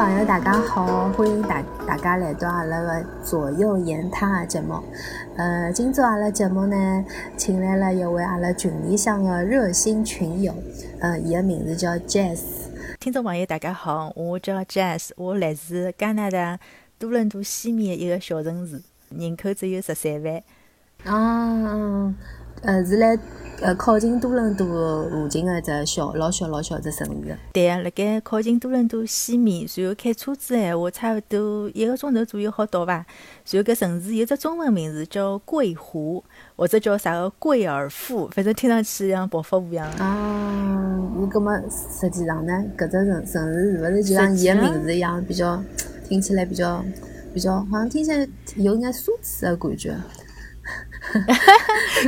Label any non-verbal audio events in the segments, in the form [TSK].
朋友，大家好，欢迎大大家来到阿拉个左右言他的节目。呃，今朝阿拉节目呢，请来了一位阿拉群里向的热心群友，呃，伊个名字叫 Jazz。听众朋友，大家好，我叫 Jazz，我来自加拿大多伦多西面一个小城市，人口只有十三万。啊，呃，是来。呃，靠近多伦多附近的一只小老小老小只城市。对啊，辣盖靠近多伦多西面，然后开车子闲话，差勿多一个钟头左右好到伐？然后搿城市有只中文名字叫桂湖，或者叫啥个桂尔富，反正听上去像暴发户一样。啊，你搿么实际上呢？搿只城城市是勿是就像伊个名字一样，比较听起来比较比较，好像听起来有眼奢侈的感觉。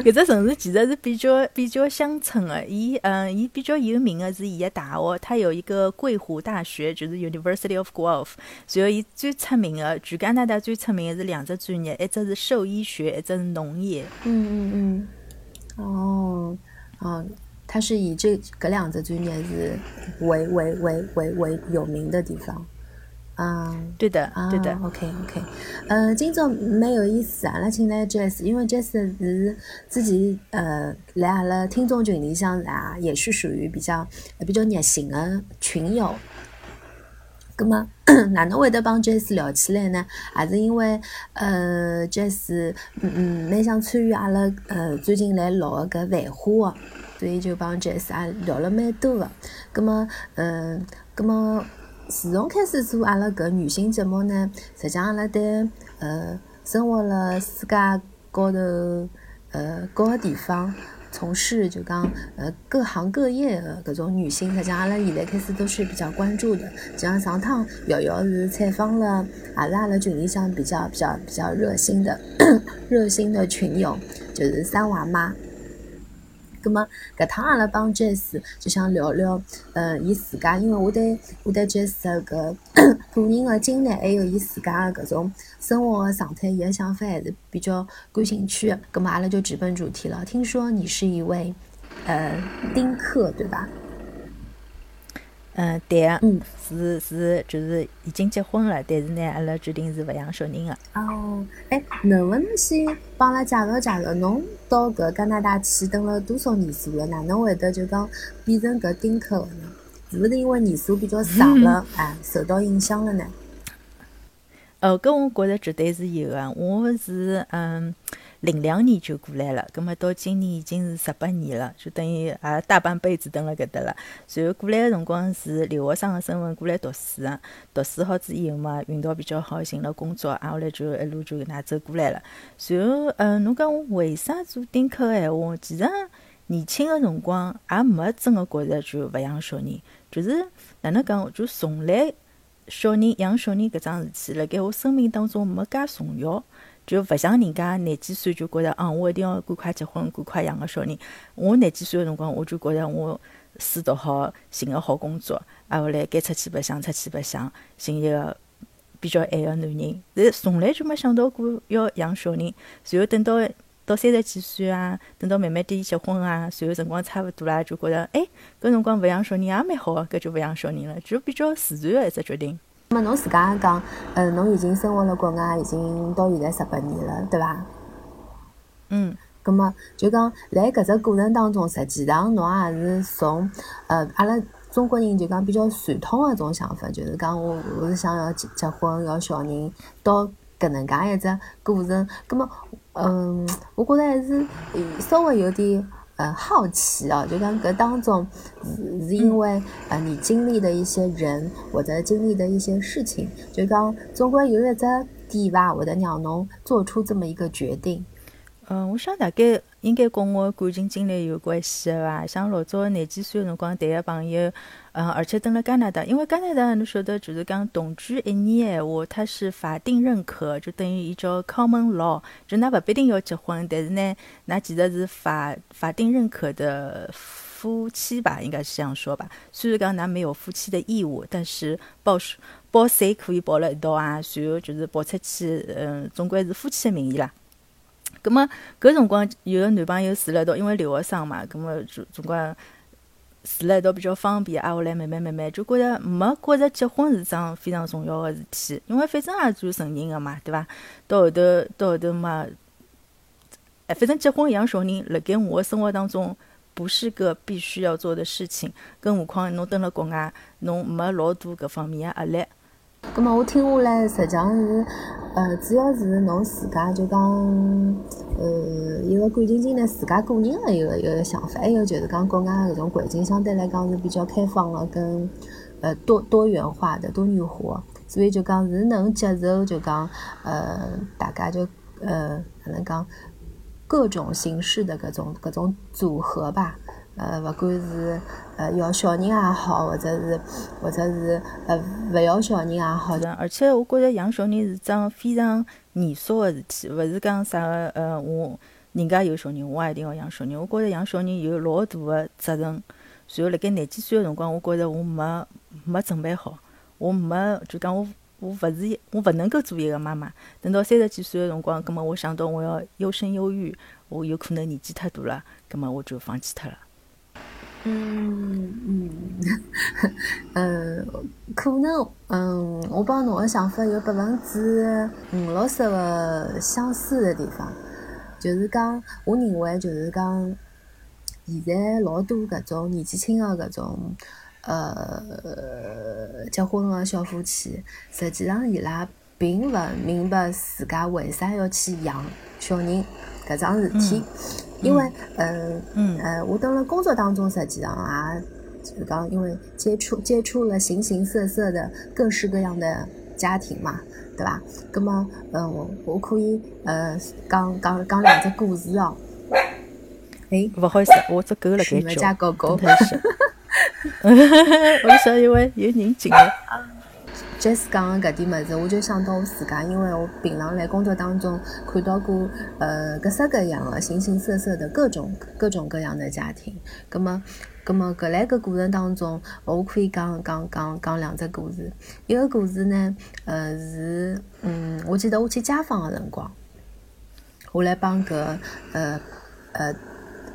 搿只城市其实是比较比较乡村的，伊嗯，伊比较有名的是伊个大学，它有一个桂湖大学，就是 University of Guelph。然后伊最出名的，全加拿大最出名的是两只专业，一只是兽医学，一只是农业。嗯嗯嗯，哦哦，它是以这搿两只专业是为为为为为有名的地方。嗯，对的，对的，OK OK，嗯，今朝蛮有意思，阿拉请来 Jess，因为 Jess 是自己呃来阿拉听众群里向啊，也是属于比较比较热心的群友。葛么哪能会得帮 Jess 聊起来呢？还是因为呃 Jess 嗯嗯蛮想参与阿拉呃最近来录个搿繁花，所以就帮 Jess 啊聊了蛮多的。葛么嗯，葛么。自从开始做阿拉搿女性节目呢，实际上阿拉对呃生活辣世界高头呃各个地方从事就讲呃各行各业的搿种女性，实际上阿拉现在开始都是比较关注的。就像上趟瑶瑶是采访了阿拉阿拉群里向比较比较比较热心的 [COUGHS] 热心的群友，就是三娃妈。葛么，搿趟阿拉帮 Jess 就想聊聊，呃，伊自家，因为我对我对 Jess 个个人的经历，还有伊自家的搿种生活的状态，伊的想法还是比较感兴趣。葛么，阿拉就直奔主题了。听说你是一位呃丁克，对吧？嗯，对个，嗯，是是，就是已经结婚了，但是呢，阿拉决定是勿养小人个。哦，哎，能勿能先帮阿拉介绍介绍，侬到搿加拿大去等了多少年数了？哪能会得就讲变成搿丁克个呢？是勿是因为年数比较长了，啊，[LAUGHS] 受到影响了呢？哦，搿我觉着绝对是有个，我是嗯。零两年就过来了，葛末到今年已经是十八年了，就等于也大半辈子蹲辣搿搭了。随后过来个辰光是留学生个身份过来读书个，读书好之以后嘛，运道比较好，寻了工作，挨下来就一路就搿能走过来了。随后，嗯，侬讲我为啥做丁克个闲话？其实年轻个辰光也没真个觉着就勿养小人，就是哪能讲，就从来小人养小人搿桩事体，辣盖我生命当中没介重要。就勿像人家廿几岁就觉着，啊，我一定要赶快结婚，赶快养个小人。我廿几岁个辰光，我就觉着我书读好，寻个好工作，挨下来该出去白相，出去白相，寻一个比较爱个男人。但从来就没想到过要养小人。随后等到到三十几岁啊，等到慢慢点结婚啊，随后辰光差勿多啦，就觉着，哎，搿辰光勿养小人也蛮好个，搿就勿养小人了，就比较自然个一只决定。那么侬自家讲，嗯，侬已经生活了国外，已经到现在十八年了，对伐？嗯。葛么就讲，辣搿只过程当中，实际上侬也是从，呃，阿拉中国人就讲比较传统个种想法，就是讲我我是想要结结婚要小人，到搿能介一只过程。葛么，嗯，我觉着还是稍微有点。呃，好奇啊，就讲搿当中是是因为呃你经历的一些人或者经历的一些事情，就讲总归有一只点吧，会得让侬做出这么一个决定。嗯，我想大概应该跟我感情经历有关系的伐？像老早廿几岁辰光谈个朋友，嗯，而且蹲辣加拿大，因为加拿大侬晓得，就是讲同居一年闲话，它是法定认可，就等于伊叫 common law，就㑚勿必定要结婚，但是呢，㑚其实是法法定认可的夫妻吧，应该是这样说吧。虽然讲㑚没有夫妻的义务，但是报税报税可以报了一道啊，然后就是报出去，嗯，总归是夫妻的名义啦。葛末搿辰光有个男朋友住辣一道，因为留学生嘛，葛末总总归住辣一道比较方便，挨下来慢慢慢慢就觉着没觉着结婚是桩非常重要个事体，因为反正也算成人个嘛，对伐？到后头到后头嘛，哎，反正结婚养小人，辣盖我个生活当中不是个必须要做的事情，更何况侬蹲辣国外，侬没老多搿方面个压力。咁么我听下来，实际上是，呃，主要是侬自家就讲，呃，一个感情经历，自家个人个一个一个想法，还有就是讲国外搿种环境相对来讲是比较开放个，跟呃多多元化的多元化，所以就讲是能接受就讲，呃，大家就呃哪能讲，各种形式的搿种搿种组合吧。呃，勿管是呃要小人也好，或者是或者是呃勿要小人也好，而且我觉着养小人是桩非常严肃个事体，勿是讲啥个呃我人家有小人，我也一定要养小人。我觉着养小人有老大个责任。随后辣盖廿几岁个辰光，我觉着我没没准备好，我没就讲我我勿是我勿能够做一个妈妈。等到三十几岁个辰光，葛末我想到我要优生优育，我有可能年纪太大了，葛末我就放弃脱了。嗯嗯，嗯，[LAUGHS] 可能嗯，我帮侬个想法有百分之五六十个相似的地方，就是讲，我认为就是讲，现在老多搿种年纪轻个搿种呃结婚个小夫妻，实际上伊拉并勿明白自家为啥要去养小人。搿桩事体。因为，呃，呃，我到了工作当中，实际上啊，就是讲，因为接触接触了形形色色的各式各样的家庭嘛，对吧？那么，嗯，我我可以，呃，讲讲讲两只故事哦。哎，不好意思，我只狗了该叫，狗太小。[LAUGHS] 我想因为有人进来。Jess 讲个搿点物事，我就想到我自家，因为我平常辣工作当中看到过呃各式各样的形形色色的各种各种各样的家庭。葛么，葛么搿来搿过程当中，我可以讲讲讲讲两只故事。一个故事呢，呃是嗯，我记得我去家访的辰光，我来帮搿呃呃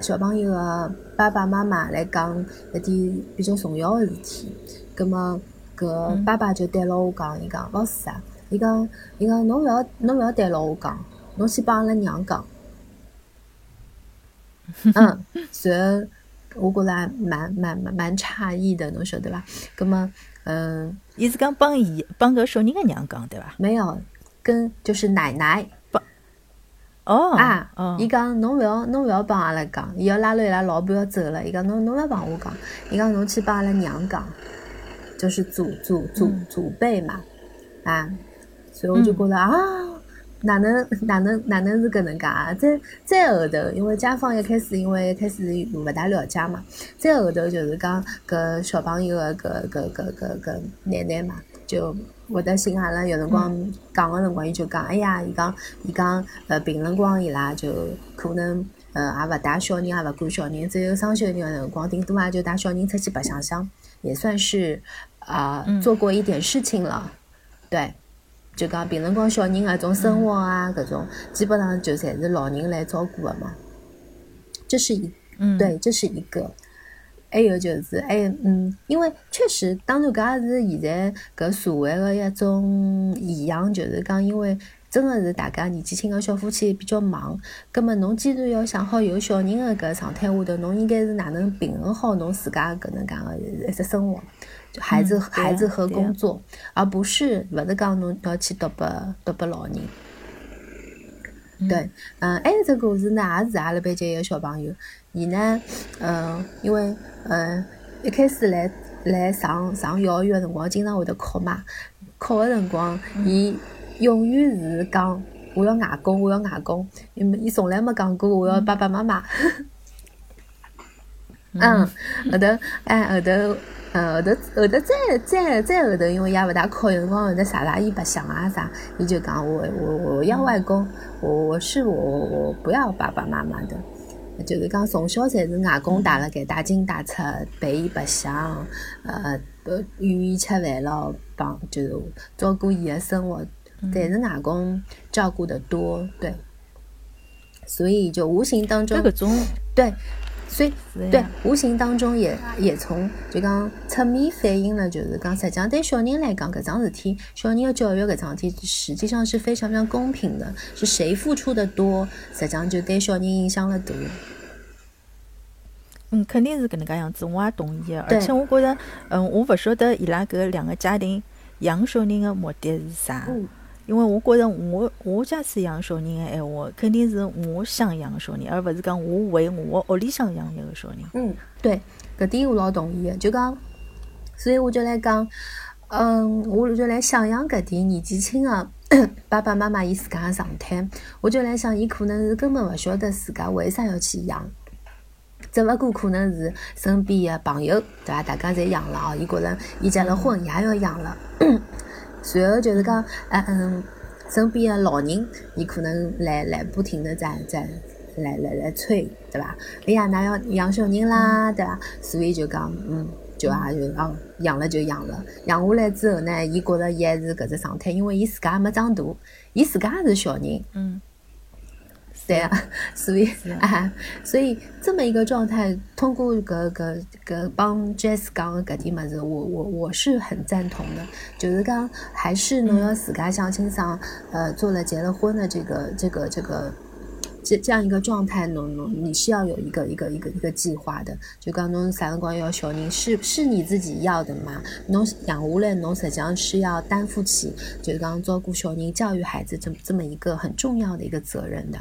小朋友的爸爸妈妈来讲一点比较重要的事体。葛么。搿爸爸就对牢我讲，伊讲老师啊，伊讲伊讲侬勿要侬勿要对牢我讲，侬去帮阿拉娘讲。嗯，然后我觉着还蛮蛮蛮蛮诧异的，侬晓得伐？葛么，嗯，伊是讲帮伊帮搿小人个娘讲对伐？没有，跟就是奶奶帮。哦啊，伊讲侬勿要侬勿要帮阿拉讲，伊要拉牢伊拉老婆要走了，伊讲侬侬勿要帮我讲，伊讲侬去帮阿拉娘讲。就是祖祖祖祖辈嘛，啊，所以我就觉得啊，哪能哪能哪能是搿能介啊？再再后头，因为家访一开始，因为一开始勿大了解嘛，再后头就是讲搿小朋友个搿搿搿搿搿奶奶嘛，就会得寻阿拉有辰光讲个辰光，伊就讲，哎呀，伊讲伊讲呃，平辰光伊拉就可能呃也勿带小人，也勿管小人，只有双休日个辰光，顶多也就带小人出去白相相。也算是啊做过一点事情了，对，就讲平辰光小人啊种生活啊搿种，基本上就侪是老人来照顾的嘛。这是一，对，这是一个。还有就是，哎，嗯，因为确实，当然搿也是现在搿社会的一种现象，就是讲因为。真的是大家年纪轻的小夫妻比较忙，葛末侬既然要想好有小人的搿状态下头，侬应该是哪能平衡好侬自家搿能介个一只生活，孩子孩子和工作，而不是勿是讲侬要去读拨读拨老人。对，嗯，还有只故事呢，也是阿拉班级一个小朋友，伊呢，嗯，因为嗯一开始来来上上幼儿园辰光，经常会得哭嘛，哭个辰光，伊。永远是讲我要外公，我要外公，因为伊从来没讲过我要爸爸妈妈。嗯，后头，哎，后头，嗯，后头，后头再再再后头，因为也勿大靠，有辰光后头啥啥伊白相啊啥，伊就讲我我我要外公，我我是我我不要爸爸妈妈的，就是讲从小侪是外公带了给带进带出陪伊白相，呃，愿意吃饭咯，帮就是照顾伊的生活。但是外公照顾的多，对，所以就无形当中，这个对，所以对无形当中也也从就讲侧面反映了，就是讲实际上对小人来讲，搿桩事体，小人的教育搿桩事体，实际上是非常非常公平的，是谁付出的多，实际上就对小人影响了大。嗯，肯定是搿能介样子，我也同意个。而且我觉着，嗯，我勿晓得伊拉搿两个家庭养小人的目的是啥。因为我觉着，我我假使养小人的闲话，肯定是我想养小人，而勿是讲我为我屋里向养一个小人。嗯，对，搿点我老同意的。就讲，所以我就来讲，嗯，我就来想象搿点年纪轻的 [COUGHS] 爸爸妈妈伊自家的状态，我就来想，伊可能是根本勿晓得自家为啥要去养。只勿过可能是身边的朋友，对伐？大家侪养了哦，伊觉着伊结了婚，也要养了。随后就是讲，嗯嗯，身边的老人，伊可能来来不停的在在来来来催，对伐？哎呀，那要养小人啦，对伐？所以就讲，嗯，就啊就哦，养了就养了。养下来之后呢，伊觉着伊还是搿只状态，因为伊自家还没长大，伊自家也是小人。嗯。对啊，[LAUGHS] 所以 [LAUGHS] 啊，所以这么一个状态，通过搿搿搿帮 Jess 讲的搿点物事，我我我是很赞同的。就是讲，还是侬要自家想清爽，呃，做了结了婚的这个这个这个这这样一个状态，侬侬你是要有一个一个一个一个计划的。就讲侬啥辰光要小人，是是你自己要的嘛？侬养下来，侬实际上是要担负起，就是讲照顾小人、教育孩子这这么一个很重要的一个责任的。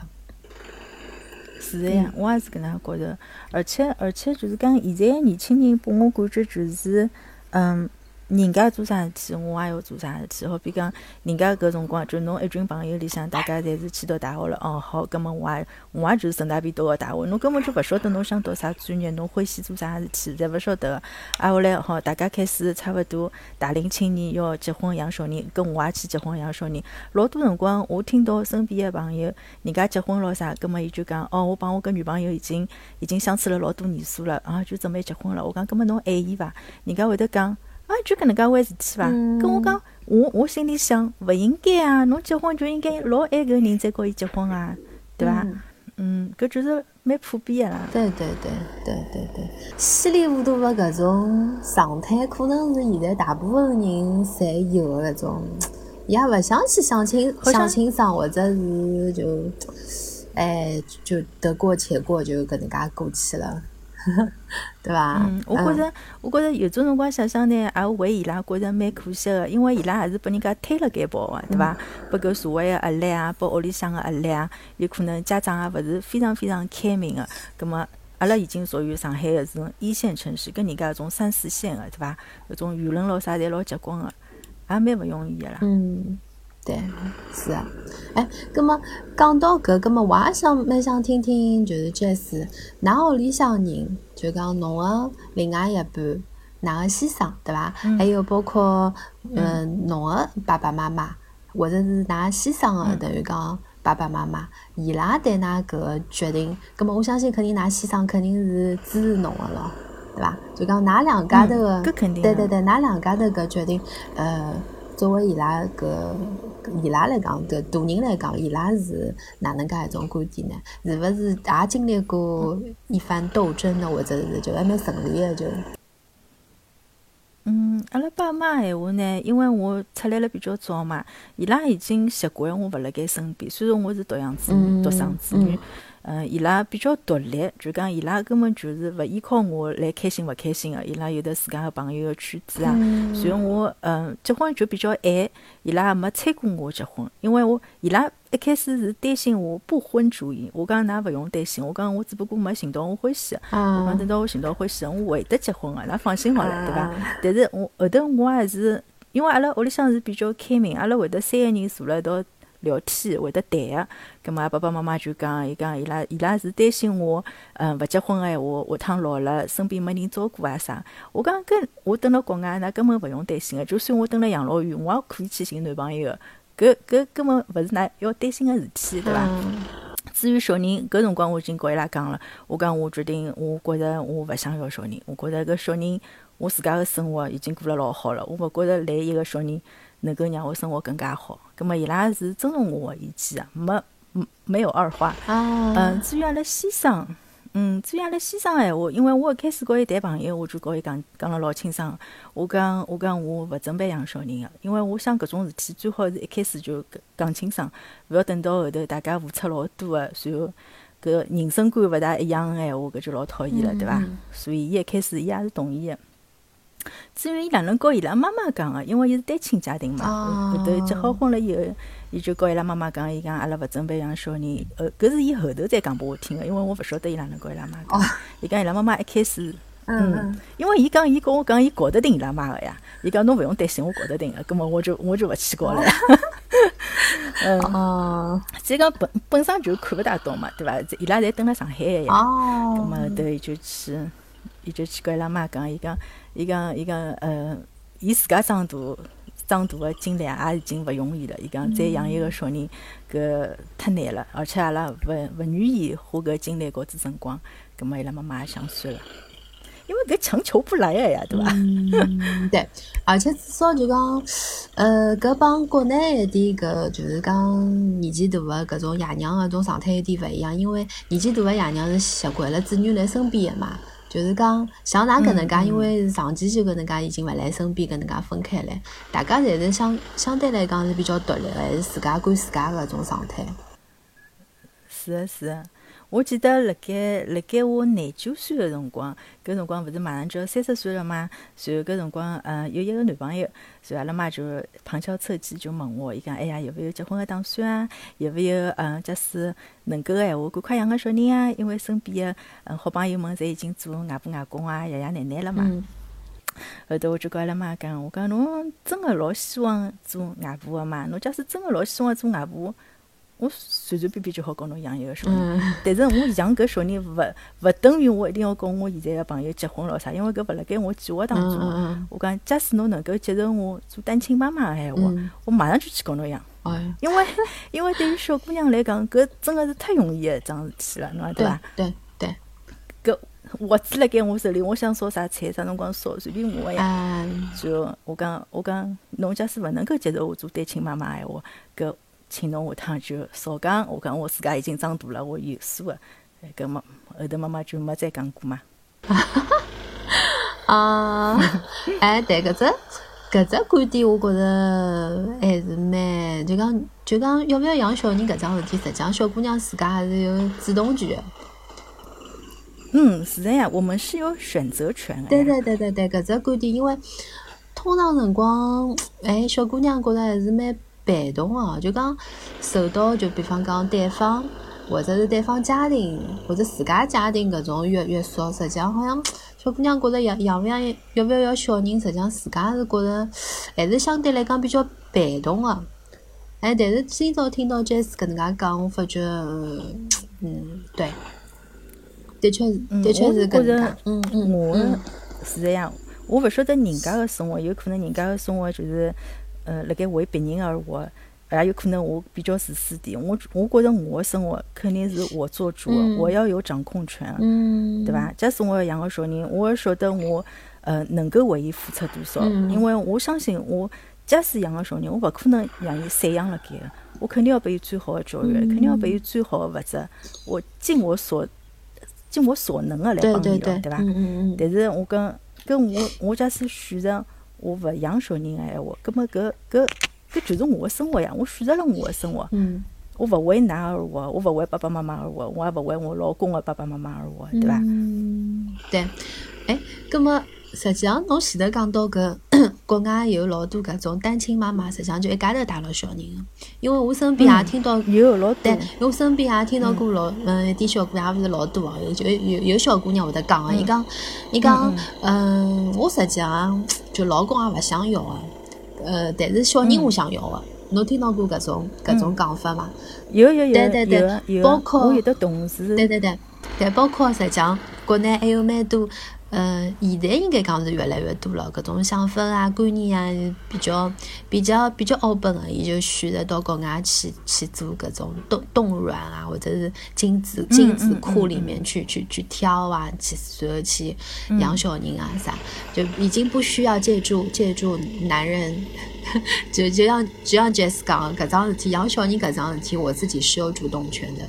是的呀，我也是搿能觉着，而且而且就是讲，现在年轻人拨我感觉就是，嗯。人家做啥事体，我也要做啥事体。好比讲，人家搿辰光就侬一群朋友里向，大家侪是去读大学了。哦，好，葛末我也我也就是顺大便读个大学。侬根本就勿晓得侬想读啥专业，侬欢喜做啥事体，侪勿晓得。挨下来，好，大家开始差勿多大龄青年要结婚养小人，跟我也去结婚养小人。老多辰光，我听到身边个朋友，人家结婚咯啥，葛末伊就讲，哦，我帮我搿女朋友已经已经相处了老多年数了，啊，就准备结婚了。我讲，葛末侬爱伊伐？人家会得讲。啊，就搿能介回事体伐？跟我讲，我我心里想，勿应该啊！侬结婚就应该老爱搿人再跟伊结婚啊，对伐？嗯，搿就是蛮普遍个啦。对对对对对对，稀里糊涂的搿种状态，可能是现在大部分人侪有的搿种，也勿想去相亲相亲上，或者是就，哎，就得过且过，就搿能介过去了。[LAUGHS] 对伐？嗯，我觉着，我觉着有种辰光想想呢，也为伊拉觉着蛮可惜个，因为伊拉还是拨人家推了盖跑个，对伐？拨搿社会个压力啊，拨屋里向个压力啊，有可能家长也勿是非常非常开明个。葛末阿拉已经属于上海个这种一线城市，跟人家搿种三四线个，对伐？搿种舆论咯啥侪老结棍个，也蛮勿容易个啦。嗯。对，是啊，哎，葛么讲到搿，葛么我也想蛮想听听，就是 Jess，㑚屋里向人，就讲侬个另外一半，㑚个先生，对伐？还有包括，嗯，侬个爸爸妈妈，或者是㑚先生个，等于讲爸爸妈妈，伊拉对㑚搿个决定，葛么我相信肯定㑚先生肯定是支持侬个咯，对伐？就讲㑚两家头个，对对对，㑚两家头搿决定，呃。作为伊拉个伊拉来讲，个大人来讲，伊拉是哪能介一种观点呢？是勿是也经历过一番斗争呢？或者是就还蛮顺利的就？嗯，阿拉爸妈闲话呢，因为我出来了比较早嘛，伊拉已经习惯我勿辣盖身边。虽然我是独养子女，独生子女。嗯，伊拉比较独立，就讲伊拉根本就是勿依靠我来开心勿开心个，伊拉有的自家个朋友个圈子啊。所以我嗯结婚就比较晚，伊拉也没催过我结婚，因为我伊拉一开始是担心我不婚主义，我讲㑚勿用担心，我讲我只不过没寻到我欢喜个，我讲等到我寻到欢喜个，我会得结婚个，㑚放心好了，对伐？但是我后头我还是因为阿拉屋里向是比较开明，阿拉会得三个人坐辣一道。聊天会得谈个，葛末爸爸妈妈就讲，伊讲伊拉伊拉是担心我，嗯，勿结婚个闲话，下趟老了身边没人照顾啊啥。我讲跟我蹲辣国外，那根本勿用担心个，就算我蹲辣养老院，我也可以去寻男朋友个，搿搿根本勿是㑚要担心个事体，对伐？至于小人，搿辰光我已经告伊拉讲了，我讲我决定，我觉着我勿想要小人，我觉着搿小人我自家个生活已经过了老好了，我勿觉着来一个小人。能够让我生活更加好，葛么伊拉是尊重我的意见啊，没没有二话。嗯，至于阿拉先生，嗯，至于阿拉先生闲话，因为我一开始跟伊谈朋友，我就跟伊讲讲了老清爽。我讲我讲我勿准备养小人个，因为我想搿种事体最好是一开始就讲清爽，勿要等到后头大家付出老多个，随后搿人生观勿大一样个闲话，搿就老讨厌了，对伐？所以伊一开始伊也是同意个。至于伊哪能告伊拉妈妈讲个，因为伊是单亲家庭嘛，后头结好婚了以后，伊就告伊拉妈妈讲，伊讲阿拉勿准备养小人。呃，搿是伊后头再讲拨我听个，因为我勿晓得伊哪能告伊拉妈讲。伊讲伊拉妈妈一开始，嗯，因为伊讲伊跟我讲伊搞得定伊拉妈个呀，伊讲侬勿用担心，我搞得定个，葛末我就我就勿去搞了。[LAUGHS] 嗯，哦，这个本本身就看勿大懂嘛，对伐？伊拉侪蹲辣上海个呀，葛末后头伊就去，伊就去跟伊拉妈讲，伊讲。伊讲，伊讲，呃，伊自家长大，长大个经历也已经勿容易了。伊讲，再养一个小人，搿太难了，而且阿拉勿勿愿意花搿精力、搿子辰光。葛末伊拉妈妈也想算了，因为搿强求不来个呀，对伐？对。而且至少就讲，呃，搿帮国内一点搿就是讲年纪大个搿种爷娘个种状态有点勿一样，因为年纪大个爷娘是习惯了子女辣身边个嘛。就是讲，像㑚搿能介，因为是长期就搿能介已经勿辣身边，搿能介分开来，大家侪是相相对来讲是比较独立个，还是自家管自家搿种状态。是个是个。我记得辣盖辣盖我廿九岁个辰光，搿辰光勿是马上就要三十岁了嘛？然后搿辰光，嗯，有一个男朋友，随后阿拉妈就旁敲侧击就问我，伊讲，哎呀，有勿有结婚个打算啊？有勿有，嗯，假使能够个闲话，赶快养个小人啊？因为身边个嗯好朋友们侪已经做外婆外公啊、爷爷奶奶了嘛。后头我就跟阿拉妈讲，我讲侬真个老希望做外婆个嘛？侬假使真个老希望做外婆？我随随便便就好跟侬养一个小人，但是我养搿小人勿勿等于我一定要跟我现在个朋友结婚咾啥，因为搿勿辣盖我计划当中。我讲，假使侬能够接受我做单亲妈妈个闲话，我马上就去跟侬养。因为因为对于小姑娘来讲，搿真个是太容易个一桩事体了，侬讲对伐？对对。搿活子辣盖我手里，我想烧啥菜，啥辰光烧，随便我呀。就我讲，我讲，侬假使勿能够接受我做单亲妈妈个闲话，搿。请侬下趟就少讲，我讲我自家已经长大了，我有数个。搿么后头妈妈就没再讲过嘛。[LAUGHS] 啊，哎，对，搿只搿只观点，我觉着还是蛮就讲就讲要勿要养小人搿桩事体，实际上小姑娘自家还是有主动权。嗯，是的呀，我们是有选择权的。对对对对对，搿只观点，因为通常辰光，哎，小姑娘觉着还是蛮。被动哦，就讲受到就比方讲对方或者是对方家庭或者自家家庭搿种约约束，实际上好像小姑娘觉着养养勿养要勿要要小人，实际上自家是觉着还是相对来讲比较被动的。哎，但是今朝听到 Jess 搿能介讲，我发觉，嗯，对，的确是，的确是搿能介。嗯嗯，我是这样，我勿晓得人家个生活，有可能人家个生活就是。呃，辣盖为别人而活，也有可能我比较自私点。我我觉着我的生活肯定是我做主，我要有掌控权，对伐？假使我要养个小人，我要晓得我呃能够为伊付出多少，因为我相信我假使养个小人，我勿可能让伊散养辣盖个，我肯定要拨伊最好的教育，肯定要拨伊最好的物质，我尽我所尽我所能的来帮伊了，对伐？但是我跟跟我我假使选择。我勿养小人个闲话，葛末搿搿搿就是我个生活呀！我选择了我个生活，我勿为㑚而活，我勿为爸爸妈妈而活，我也勿为我老公个爸爸妈妈而活，对伐？对。哎，葛末实际上侬前头讲到搿国外有老多搿种单亲妈妈，实际上就一家头带牢小人个。因为我身边也听到有老多，我身边也听到过老嗯一点小姑娘，勿是老多哦，有就有有小姑娘会得讲个，伊讲伊讲嗯，我实际上。就老公也勿想要个，呃，但是小人我想要个。侬听到过搿种搿种讲法伐？有有有对对对，包括我有的同事，对对对，对包括实际上国内还有蛮多。呃，现在应该讲是越来越多了，搿种想法啊、观念啊，比较比较比较 open 个，伊就选择到国外去去做搿种冻冻卵啊，或者是精子精子库里面去去去挑啊，去随后去养小人啊啥，就已经不需要借助借助男人，[LAUGHS] 就就像就像 Jess 讲搿桩事体，养小人搿桩事体，我自己是有主动权的。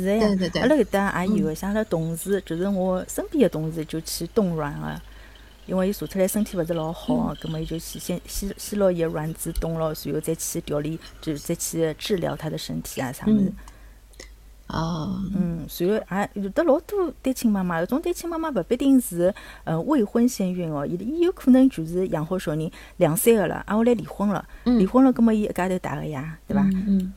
是的呀，对对对。阿拉搿搭也有个，像阿拉同事，就是我身边的同事就去冻卵个，因为伊查出来身体勿是老好，葛末伊就去先先先拿伊个卵子冻牢，随后再去调理，就再去治疗他的身体啊啥物事嗯。哦，嗯，随后还有得老多单亲妈妈，搿种单亲妈妈勿必定是呃未婚先孕哦，伊伊有可能就是养好小人两三个了，挨下来离婚了，嗯。离婚了，葛末伊一家头带个呀，对伐？嗯嗯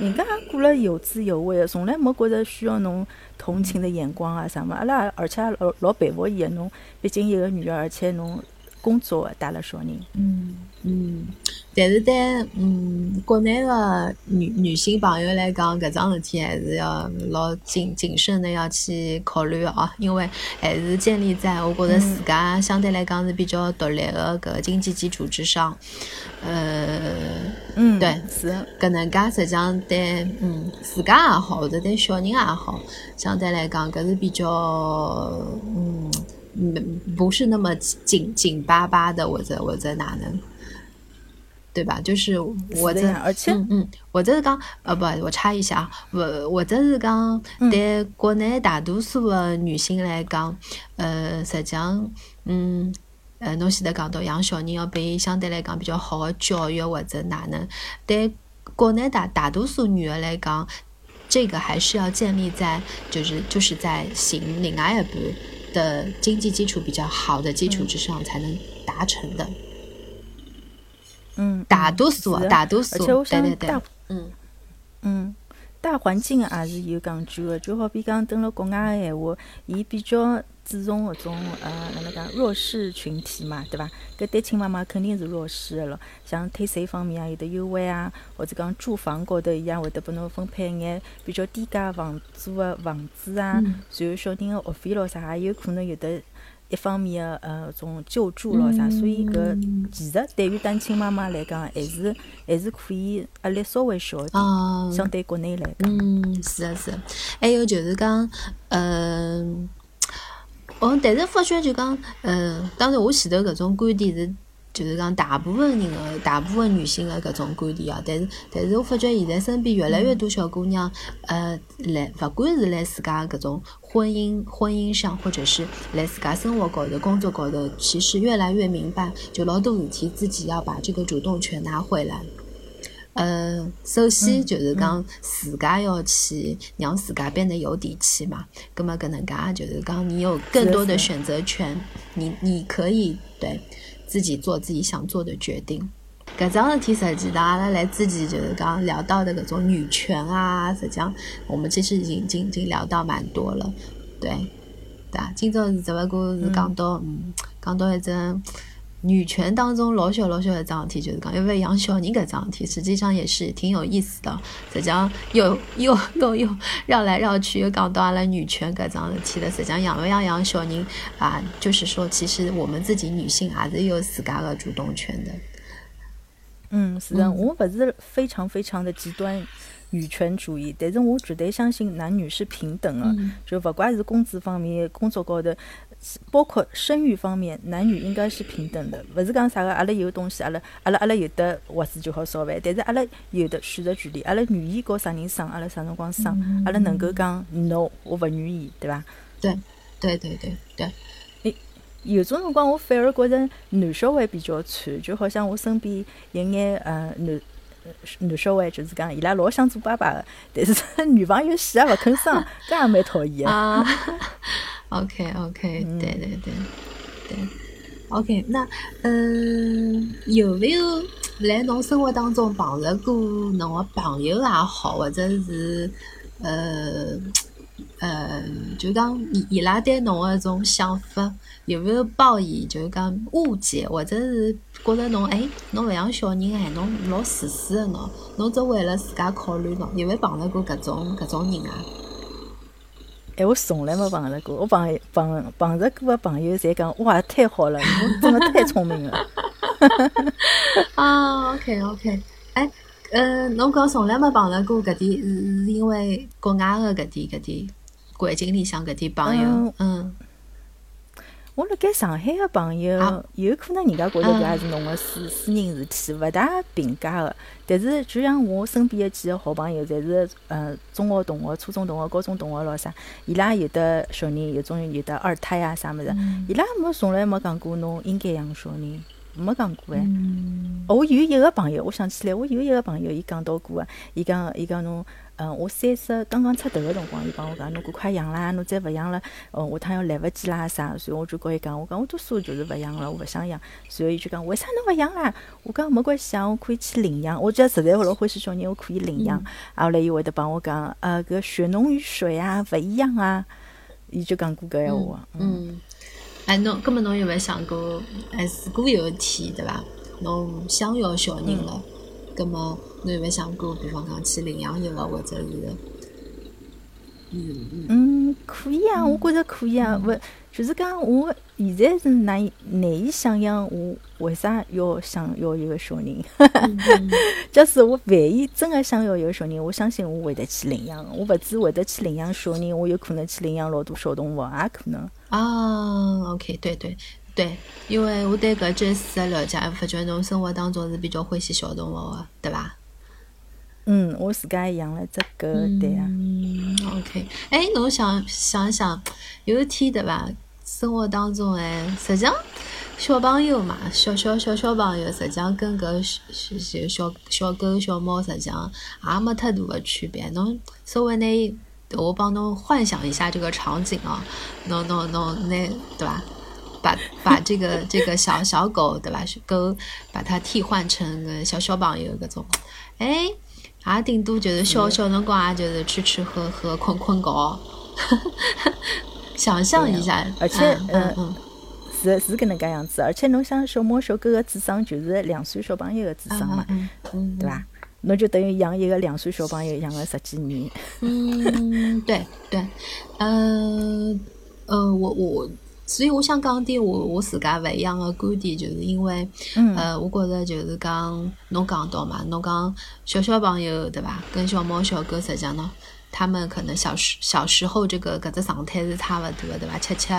人家也过了有滋有味的，从来没觉着需要侬同情的眼光啊啥么。阿拉而且还老老佩服伊的，侬毕竟一个女儿，而且侬工作带了小人，嗯嗯，但是对嗯国内的女女性朋友来讲，搿桩事体还是要老谨谨慎的要去考虑的哦，因为还是建立在我觉着自家相对来讲是比较独立的搿经济基础之上，呃。嗯，对是，搿能介实际上对嗯自家也好，或者对小人也好，相对来讲搿是比较嗯嗯不是那么紧紧巴巴的，或者或者哪能，对吧？就是我这是的，而且嗯嗯，或者是讲呃不，我插一下啊，我或者是讲嗯对国内大多数的女性来讲，呃，实际上嗯。呃，侬现在讲到养小人要被相对来讲比较好的教育或者哪能，对国内大大多数女的来讲，这个还是要建立在就是就是在寻另外一半的经济基础比较好的基础之上才能达成的。嗯，大多数啊，大多数，对对对，嗯。嗯，大环境也是有讲究的，就好比讲蹲辣国外的闲话，伊比较注重搿种呃哪能讲弱势群体嘛，对伐？搿单亲妈妈肯定是弱势个咯，像退税方面啊有得优惠啊，或者讲住房高头伊也会得拨侬分配一眼比较低价房租个房子啊，嗯随后小人个学费咯啥，也有可能有得。一方面个呃种救助咯啥，所以搿嗯其实对于单亲妈妈来讲，还是还是可以压力稍微小一点。啊，相对国内来讲，嗯，是啊，是啊。还有就是讲，嗯、哦，但是发觉就讲，嗯、当然我前头搿种观点是，就是讲大部分人的、大部分女性的搿种观点啊。但是，但是我发觉现在身边越来越多小姑娘，呃，来勿管是来自家搿种婚姻婚姻上，或者是来自家生活高头、工作高头，其实越来越明白，就老多事体自己要把这个主动权拿回来。呃，首先就是讲自家要去让自家变得有底气嘛。葛么搿能介就是讲你有更多的选择权，你你可以对自己做自己想做的决定。搿桩事体实际上阿拉来之前就是讲聊到的搿种女权啊，实际上我们其实已经已经已经聊到蛮多了，对对啊。今朝是只勿过是讲到嗯讲到一种。女权当中老小老小的桩事体，就是讲因为养小人搿桩事体，实际上也是挺有意思的。实际上又又又又绕来绕去，又讲到阿拉女权搿桩事体了。实际上养勿养养小人啊，就是说，其实我们自己女性还是有自家的主动权的。嗯，是的，嗯我不是非常非常的极端女权主义，但是我绝对相信男女是平等的，嗯就勿怪是工资方面、工作高头，包括生育方面，男女应该是平等的。勿是讲啥个，阿拉有东西，阿拉阿拉阿拉有的活子就好烧饭，但是阿拉有的选择权利，阿拉愿意告啥人生，阿拉啥辰光生，阿拉能够讲 no，我勿愿意，对伐？对对对对对，有种辰光，我反而觉着男小孩比较惨，就好像我身边有眼呃男呃男小孩，就是讲伊拉老想做爸爸的，但是 [LAUGHS] 女朋友死也勿肯生，搿也蛮讨厌，OK OK，嗯。对对对对，OK，那嗯，有没有 [TSK] 来侬生活当中碰着过侬的朋友也好，或者是呃 [TSK] 呃，就讲伊伊拉对侬的种想法，有没有抱以就是讲误解，或者是觉着侬哎，侬勿像小人哎，侬老自私的侬，侬只为了自家考虑侬，有没有碰着过搿种搿种人啊？哎，我从来没碰着过，我碰碰碰着过的朋友侪讲哇，太好了，侬真的太聪明了。[LAUGHS] 啊，OK OK，哎，呃，侬讲从来没碰着过搿点，是是因为国外的搿点搿点环境里向搿点朋友，嗯我辣盖上海个朋友，有可能人家觉着搿也是侬个私私人事体，勿大评价个。但是就像我身边个几个好朋友，侪是呃中学同学、初中同学、高中同学咾啥，伊拉有的小人，有种有的二胎啊啥物事，伊拉没从来没讲过侬应该养小人，没讲过哎。我有一个朋友，我想起来，我有一个朋友，伊讲到过个，伊讲伊讲侬。嗯，我三十刚刚出头个辰光，伊帮我讲，侬赶快养啦，侬再勿养了，哦，下趟要来勿及啦啥，所以我就跟伊讲，我讲我多数就是勿养了，我勿想养，所以伊就讲，为啥侬勿养啦？我讲没关系啊，我可以去领养，我只要实在勿老欢喜小人，我可以领养。后来伊会得帮我讲，呃，搿血浓于水啊，勿一样啊，伊就讲过搿闲话。嗯，哎，侬根本侬有没有想过，哎，如果有一天，对伐？侬想要小人了，葛末。侬有没有想过，比方讲去领养一个，或者是，嗯嗯，可以啊，我觉着可以啊，勿就是讲我现在是难难以想象，我为啥要想要一个小人？假使 [LAUGHS] 我万一真的想要一个小人，我相信我会得去领养。我勿止会得去领养小人，我有可能去领养老多小动物，也可能。啊，OK，对对。对，因为我对搿这事的了解，发觉侬生活当中是比较欢喜小动物的，对伐？嗯，我自家养了只狗，对啊。嗯，OK。哎，侬想想想，有一天对伐？生活当中哎，实际上小朋友嘛，小小小小朋友，实际上跟搿小小小狗小猫，实际上也没太大的区别。侬稍微拿，我帮侬幻想一下这个场景啊，侬侬侬拿对伐？把把这个这个小小狗对吧？狗把它替换成个小小朋友搿种，哎。也顶多就是小小辰光，也就是吃吃喝喝、困困觉。[LAUGHS] 想象一下，而且嗯嗯，是是搿能介样子。而且侬想，小猫小狗个智商就是两岁小朋友个智商嘛，嗯对伐？侬就等于养一个两岁小朋友养了十几年。嗯，对对，呃呃，我我。所以我想讲点我我自家勿一样的观点，就是因为，呃，我觉着就是讲侬讲到嘛，侬讲小小朋友对伐？跟小猫小狗实际上呢，他们可能小时小时候这个搿只状态是差勿多的，对伐？吃吃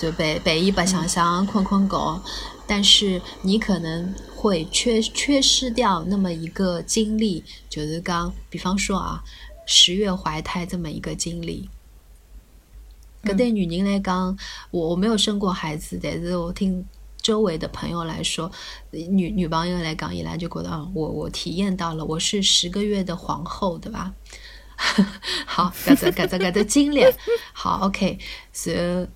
就陪陪伊白相相，困困觉，但是你可能会缺缺失掉那么一个经历，就是讲，比方说啊，十月怀胎这么一个经历。搿对女人来讲，我我没有生过孩子，但是我听周围的朋友来说，女女朋友来讲，伊拉就觉得啊，我我体验到了，我是十个月的皇后，对吧？[LAUGHS] 好，搿只搿只搿只经历，[LAUGHS] 好，OK。是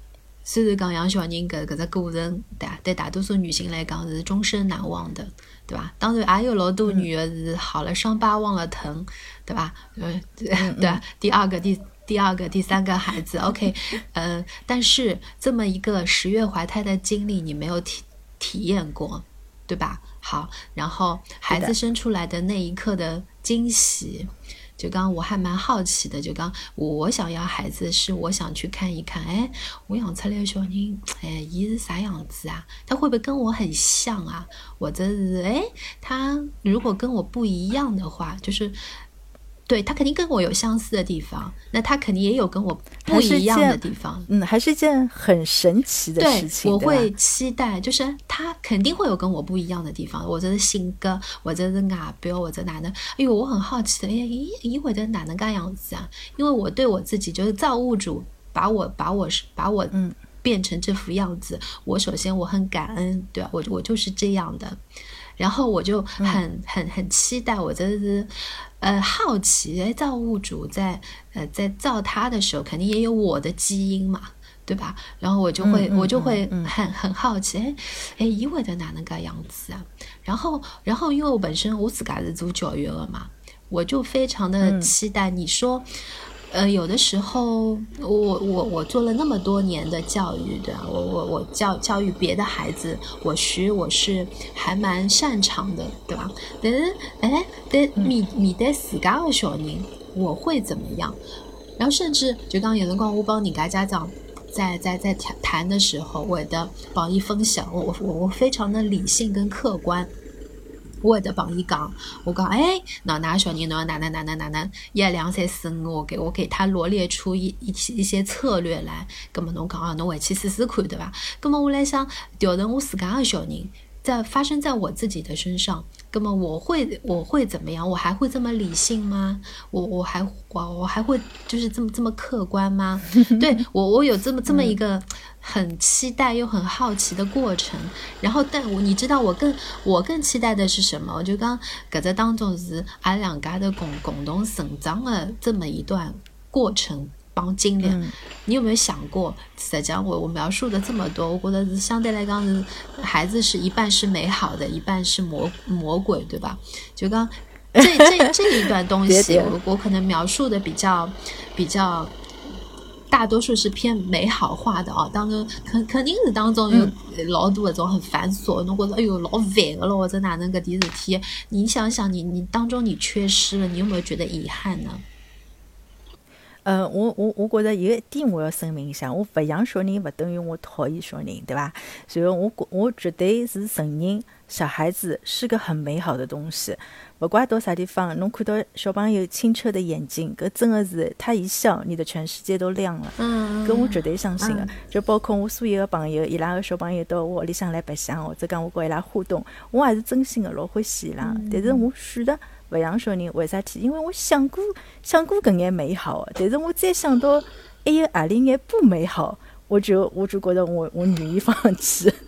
虽然讲养小人搿搿只过程，对对大多数女性来讲是终身难忘的，对吧？当然也有老多女的是好了伤疤忘了疼，对吧？嗯，[LAUGHS] 对，第二个第。第二个、第三个孩子，[LAUGHS] OK，呃，但是这么一个十月怀胎的经历，你没有体体验过，对吧？好，然后孩子生出来的那一刻的惊喜，就刚我还蛮好奇的，就刚我想要孩子，是我想去看一看，哎，我养出来的小人，哎，伊是啥样子啊？他会不会跟我很像啊？或者是哎，他如果跟我不一样的话，就是。对他肯定跟我有相似的地方，那他肯定也有跟我不一样的地方。嗯，还是一件很神奇的事情。我会期待，就是他肯定会有跟我不一样的地方，或者是性格，或者是外表，或者哪能。哎呦，我很好奇的，哎，咦，咦，我的哪能干样子啊？因为我对我自己就是造物主把我把我是把我嗯变成这副样子，我首先我很感恩，对吧？我我就是这样的。然后我就很很很期待，我真的是，呃，好奇，哎，造物主在呃在造他的时候，肯定也有我的基因嘛，对吧？然后我就会我就会很很好奇，哎哎，一味的哪能个样子啊？然后然后因为我本身我自个是做教育的嘛，我就非常的期待你说。呃，有的时候，我我我做了那么多年的教育，对吧？我我我教教育别的孩子，我学我是还蛮擅长的，对吧？但是，哎，对面面对自家的小人，我会怎么样？然后甚至就刚有人光我帮你家家长在在在谈谈的时候，我的帮一分享，我我我非常的理性跟客观。我会得帮伊讲，我讲，哎，喏，哪小人喏哪能哪能哪能，一两三四五，我给我给他罗列出一一一些策略来，葛么侬讲啊，侬回去试试看，对伐？葛么我来想调成我自家个小人。在发生在我自己的身上，那么我会我会怎么样？我还会这么理性吗？我我还我我还会就是这么这么客观吗？[LAUGHS] 对我我有这么这么一个很期待又很好奇的过程。然后，但我你知道我更我更期待的是什么？我就刚搁在当中是俺两家的共共同成长的这么一段过程。帮经历，你有没有想过？实际上，我我描述的这么多，我觉得是相对来讲是孩子是一半是美好的，一半是魔魔鬼，对吧？就刚这这这一段东西，[LAUGHS] 我我可能描述的比较比较大多数是偏美好化的啊。当中肯肯定是当中有老多那种很繁琐，侬觉得哎呦老烦的了，或者哪能个点事体？你想想，你你当中你缺失了，你有没有觉得遗憾呢？呃，我我我觉着有一点我要声明一下，我勿养小人勿等于我讨厌小人，对伐？所以我我绝对是承认小孩子是个很美好的东西。勿怪到啥地方，侬看到小朋友清澈的眼睛，搿真的是他一笑，你的全世界都亮了。嗯，搿我绝对相信个。就包括我所有的朋友，伊拉个小朋友到我屋里向来白相，或者讲我跟伊拉互动，我也是真心的老欢喜伊拉。但是我选择。勿养小人，为啥体？因为我想过想过搿眼美好，但是我再想到还有何里眼不美好，我就我就觉得我我愿意放弃。[LAUGHS]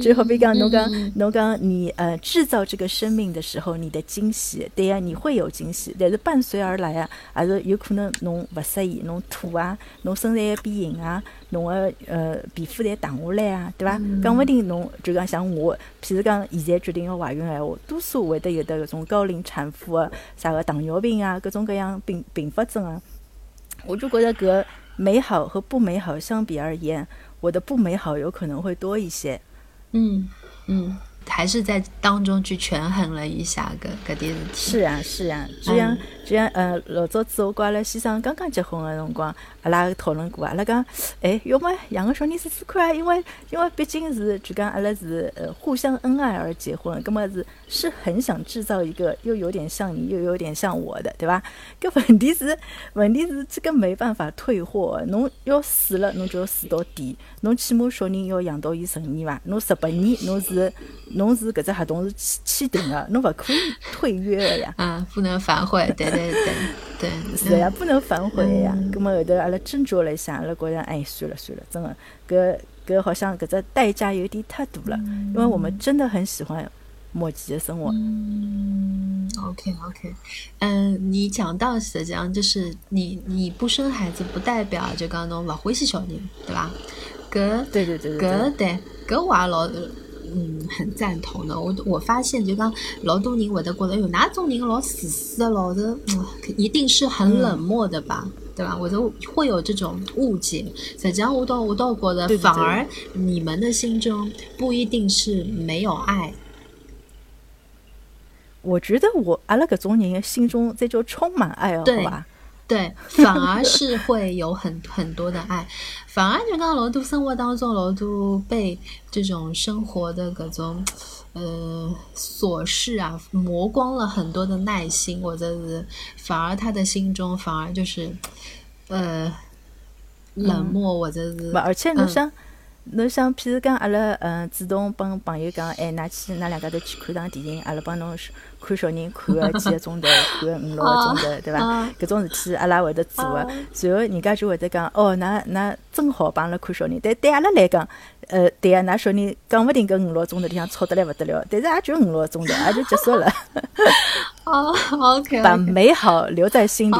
就好比讲，侬讲侬讲你呃制造这个生命的时候，你的惊喜，对呀，你会有惊喜，但是伴随而来啊，还是有可能侬勿适意，侬吐啊，侬身材变形啊，侬个呃皮肤侪汏下来啊，对伐？讲勿定侬就讲像我，譬如讲现在决定要怀孕闲话，多数会得有的搿种高龄产妇啊，啥个糖尿病啊，各种各样并并发症啊，我就觉得搿美好和不美好相比而言。我的不美好有可能会多一些，嗯嗯，还是在当中去权衡了一下个个点事体。是啊是啊，这样这样呃，老早子我跟阿拉先生刚刚结婚的辰光。阿拉讨论过，阿拉讲，哎，要么养个小人试试看啊，因为因为毕竟是就讲阿拉是呃互相恩爱而结婚，葛么是是很想制造一个又有点像你又有点像我的，对吧？搿问题是问题是这个没办法退货，侬要死了侬就要死到底，侬起码小人要养到伊成年伐？侬十八年侬是侬是搿只合同是签签订的，侬勿可以退约的呀。啊，不能反悔，对对对对，是呀，不能反悔呀。葛么后头阿拉。斟酌了一下，阿拉觉着，哎，算了算了，真的，搿搿好像搿只代价有点太大了，因为我们真的很喜欢默契的生活。嗯，OK OK，嗯，你讲到实际上就是你你不生孩子不代表就讲侬勿欢喜小人，对吧？搿对对对对，搿对搿我也老嗯很赞同的。我我发现就讲老多人会得觉得，哎哟，哪种人老自私的，老是一定是很冷漠的吧？对吧？我都会有这种误解。实际上，我倒我倒觉得，反而你们的心中不一定是没有爱。我觉得我阿拉搿种人心中这就充满爱哦，对吧？对，反而是会有很很多的爱。反而就讲老多生活当中老多被这种生活的各种。呃，琐事啊，磨光了很多的耐心，或者是反而他的心中反而就是，呃，冷漠，或者是。而且侬想，侬想，譬如讲，阿拉嗯，主动帮朋友讲，哎，㑚去，㑚两家头去看场电影，阿拉帮侬看小人看个几个钟头，[LAUGHS] 看个五六个钟头，对伐？搿种事体阿拉会得做个，随后人家就会得讲，哦，㑚㑚正好帮阿拉看小人，但对阿拉来讲。呃，对啊，㑚小人讲勿定搿五六钟头里向吵得来勿得了，但是也就五六钟头，也就结束了。[LAUGHS] 哦，OK，[LAUGHS] 把美好留在心里。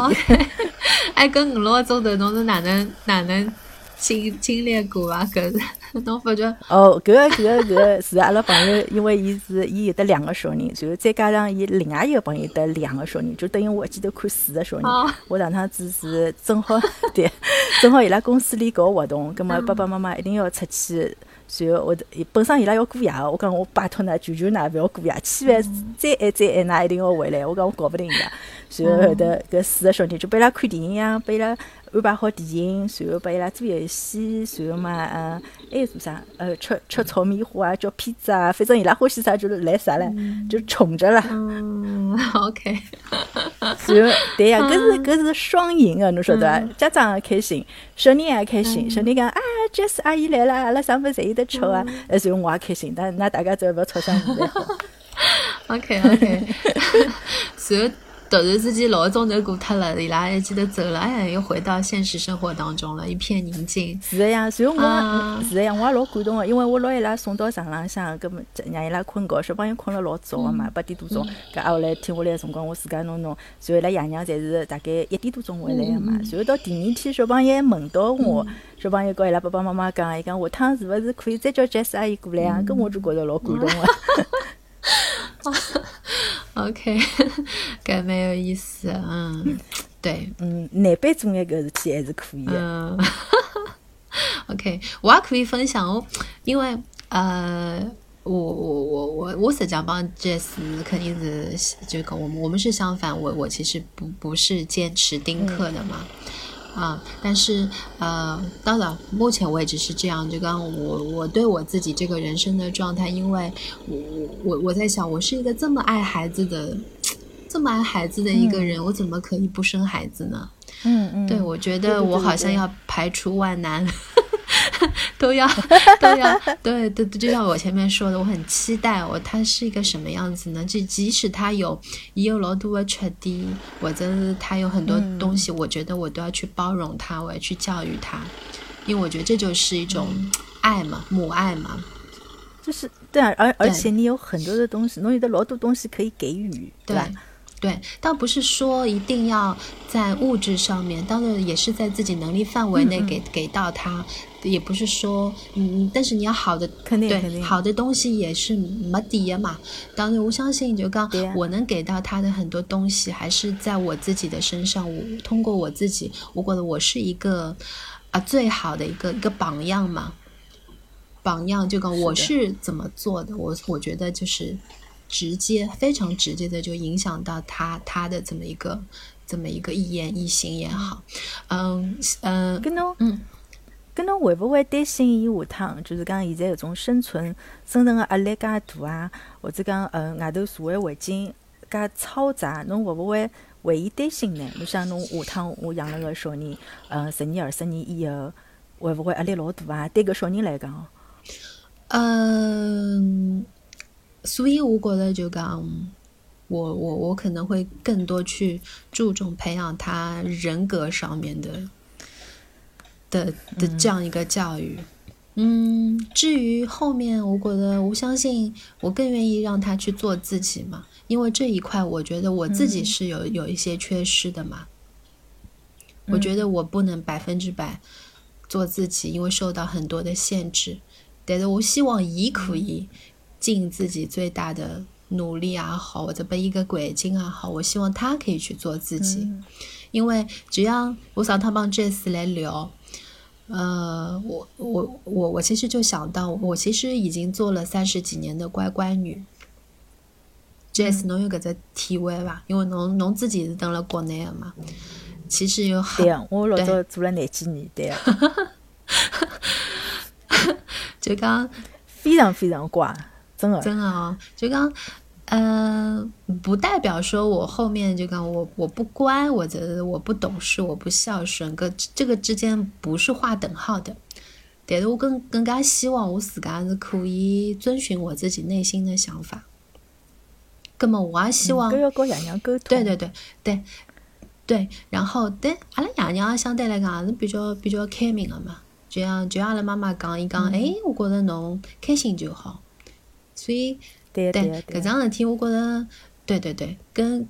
哎，搿五六个钟头侬是哪能哪能经经历过伐？搿是侬发觉？哦，搿个搿个搿个是阿拉朋友，因为伊是伊有得两个小人，然后再加上伊另外一个朋友得两个小人，就等于我一记头看四个小人。我上趟子是正好对。正好伊拉公司里搞活动，葛末爸爸妈妈一定要出去随后我本身伊拉要过夜，我讲我拜托㑚，求求㑚勿要过夜，千万再爱再爱，㑚一定要回来。我讲我搞勿定呀。随后后头搿四个小弟就拨伊拉看电影呀，拨伊拉安排好电影，随后拨伊拉做游戏，随后嘛，嗯，还有做啥？呃，吃吃炒米花啊，叫披子啊，反正伊拉欢喜啥就来啥唻，就宠着了。嗯，OK。随后对呀，搿是搿是双赢个，侬晓得伐？家长也开心，小人也开心。小人讲啊，Jess 阿姨来了，阿拉上班侪有得吃啊。呃，随后我也开心，但那大家只要勿要吵相骂。[LAUGHS] OK OK。随后。突然之间，老钟头过脱了，伊拉一记头走了，哎，又回到现实生活当中了，一片宁静。是的呀，所以我，是的呀，我也老感动的，因为我拿伊拉送到床浪向，搿么让伊拉困觉，小朋友困了老早的嘛，八点多钟，搿挨下来听下来个辰光，我自家弄弄，随后伊拉爷娘侪是大概一点多钟回来的嘛，随后到第二天，小朋友还问到我，小朋友告伊拉爸爸妈妈讲，伊讲下趟是勿是可以再叫 Jess 阿姨过来啊？搿我就觉着老感动 [LAUGHS] 个。[LAUGHS] OK，[LAUGHS] 搿蛮有意思，嗯，对，嗯，难办做眼搿事体还是可以的。[LAUGHS] OK，我也可以分享哦，因为呃，我我我我我实际上帮 Jess 肯定是就跟我们我们是相反，我我其实不不是坚持丁克的嘛。啊，但是呃，到了，目前为止是这样。就刚我我对我自己这个人生的状态，因为我我我在想，我是一个这么爱孩子的，这么爱孩子的一个人，我怎么可以不生孩子呢？嗯嗯，对，我觉得我好像要排除万难。[LAUGHS] 都要 [LAUGHS] 都要对对，就像我前面说的，我很期待我他是一个什么样子呢？就即使他有也有老多的缺点，或者是他有很多东西，我觉得我都要去包容他，我要去教育他，因为我觉得这就是一种爱嘛，母爱嘛。就是对啊，而而且你有很多的东西，侬有的老多东西可以给予，对吧？对，倒不是说一定要在物质上面，当然也是在自己能力范围内给给到他，也不是说，嗯，但是你要好的，肯定对，好的东西也是没底的嘛。当然，我相信就刚我能给到他的很多东西，还是在我自己的身上。我通过我自己，我觉得我是一个啊最好的一个一个榜样嘛。榜样就讲我是怎么做的，我我觉得就是。直接非常直接的就影响到他他的这么一个这么一个一言一行也好，嗯嗯，跟侬嗯，跟侬会不会担心伊下趟就是讲现在有种生存生存的压力介大啊，或者讲呃外头社会环境介嘈杂，侬会不会为伊担心呢？侬想侬下趟我养了个小人，呃十年二十年以后会不会压力老大啊？对个小人来讲，嗯。所以我觉得就讲，我我我可能会更多去注重培养他人格上面的的的这样一个教育。嗯，至于后面，我觉得我相信我更愿意让他去做自己嘛，因为这一块我觉得我自己是有有一些缺失的嘛。我觉得我不能百分之百做自己，因为受到很多的限制。但是我希望伊可以。尽自己最大的努力也好，或者被一个鬼精也好，我希望他可以去做自己，因为只要我上趟帮 Jess 来聊，呃，我我我我其实就想到，我其实已经做了三十几年的乖乖女。Jess，侬有搿只体会伐？因为侬侬自己是蹲辣国内的嘛，其实有对啊，我老早做了廿几年，对啊，[LAUGHS] 就讲非常非常乖。真的，真的哦，就刚，嗯，不代表说我后面就刚我我不乖，或者我不懂事，我不孝顺，个这个之间不是划等号的。但是我更更加希望我自家是可以遵循我自己内心的想法。那么我也希望，要跟爷娘沟通。对对对对对，然后对阿拉爷娘相对来讲是比较比较开明的嘛，就像就像阿拉妈妈讲伊讲，哎，我觉得侬开心就好。所以，对对，搿桩事体，我觉着，对对对，跟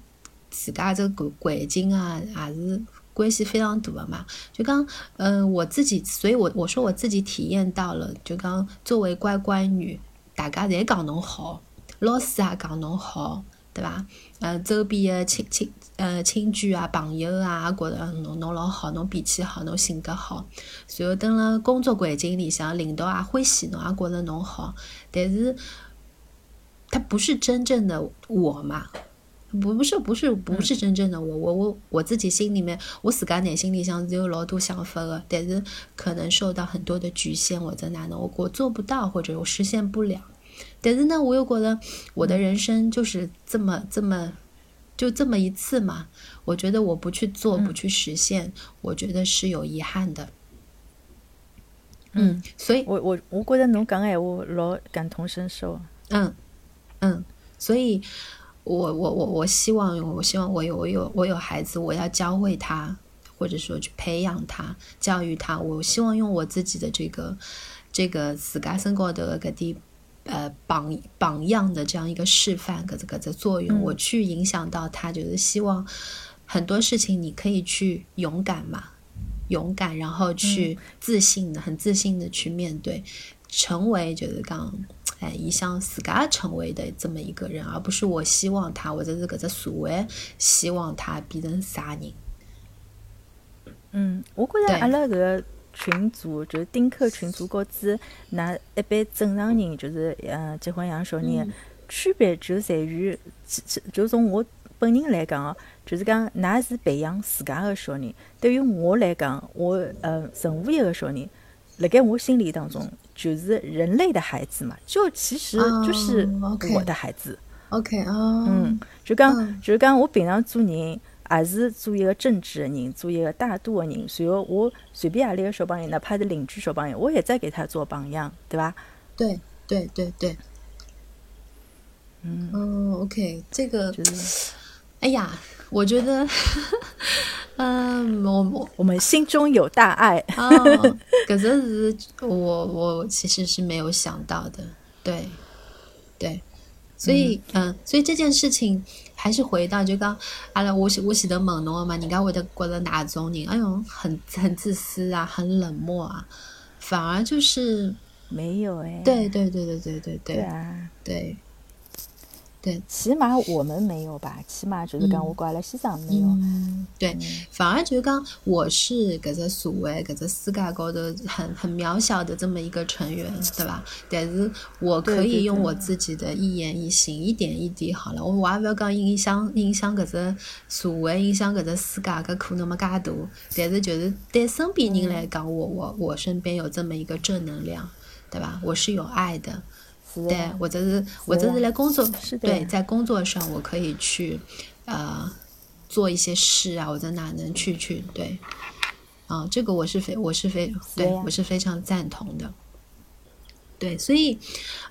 自家这个环境啊，也是关系非常大的嘛。就讲，嗯，我自己，所以我我说我自己体验到了，就讲作为乖乖女，大家侪讲侬好，老师也讲侬好，对伐？呃，周边的亲亲呃亲眷啊、朋友啊，也觉得侬侬老好，侬脾气好，侬性格好。随后等了工作环境里向，领导也欢喜侬，也觉得侬好。但是，他不是真正的我嘛？不不是不是不是真正的我，我我我自己心里面，我自家内心里向是有老多想法的，但是可能受到很多的局限或者哪能，我我做不到或者我实现不了。但是呢，我又觉得我的人生就是这么这么就这么一次嘛，我觉得我不去做不去实现，我觉得是有遗憾的。嗯，所以我我我觉得侬讲闲话老感同身受。嗯嗯，所以。我我我我希望我希望我有我有我有孩子，我要教会他，或者说去培养他，教育他。我希望用我自己的这个这个自家身高头的搿点呃榜榜样的这样一个示范，各自各自作用，我去影响到他，就是希望很多事情你可以去勇敢嘛，勇敢，然后去自信的，很自信的去面对，成为就是讲。哎，伊想自家成为的这么一个人，而不是我希望他，或者是搿只社会希望他变成啥人。嗯，我觉着阿拉搿个群组就是丁克群组高子，那一般正常人就是嗯结婚养小人，区别就在于，就从我本人来讲哦，就是讲㑚是培养自家个小人，对于我来讲，我呃任何一个小人，辣盖我心里当中。就是人类的孩子嘛，就其实就是我的孩子。OK 啊，嗯，就讲就是讲，我平常做人也是做一个正直的人，做一个大度的人。随后我随便哪里个小朋友，哪怕是邻居小朋友，我也在给他做榜样，对吧？对对对对。嗯。哦，OK，这个，哎呀。我觉得，[LAUGHS] 嗯，我我我们心中有大爱。啊，可是我我其实是没有想到的，对对，所以嗯，所以这件事情还是回到就刚阿拉我我写的猛侬嘛，你刚会的觉得哪种人，哎呦，很很自私啊，很冷漠啊，反而就是没有哎，对对对对对对。对啊，对。对，起码我们没有吧？起码就是讲我挂了西藏没有。对，反而就是讲我是搿只所谓搿只世界高头很很渺小的这么一个成员，对吧？但是我可以用我自己的一言一行，一点一滴好了。我我也不要讲影响影响搿只社会，影响搿只世界，搿可能没介大。但是就是对身边人来讲，我我我身边有这么一个正能量，对吧？我是有爱的。对，我这是我这是来工作，对，在工作上我可以去，呃，做一些事啊，我在哪能去去对，啊，这个我是非我是非对我是非常赞同的，对，所以，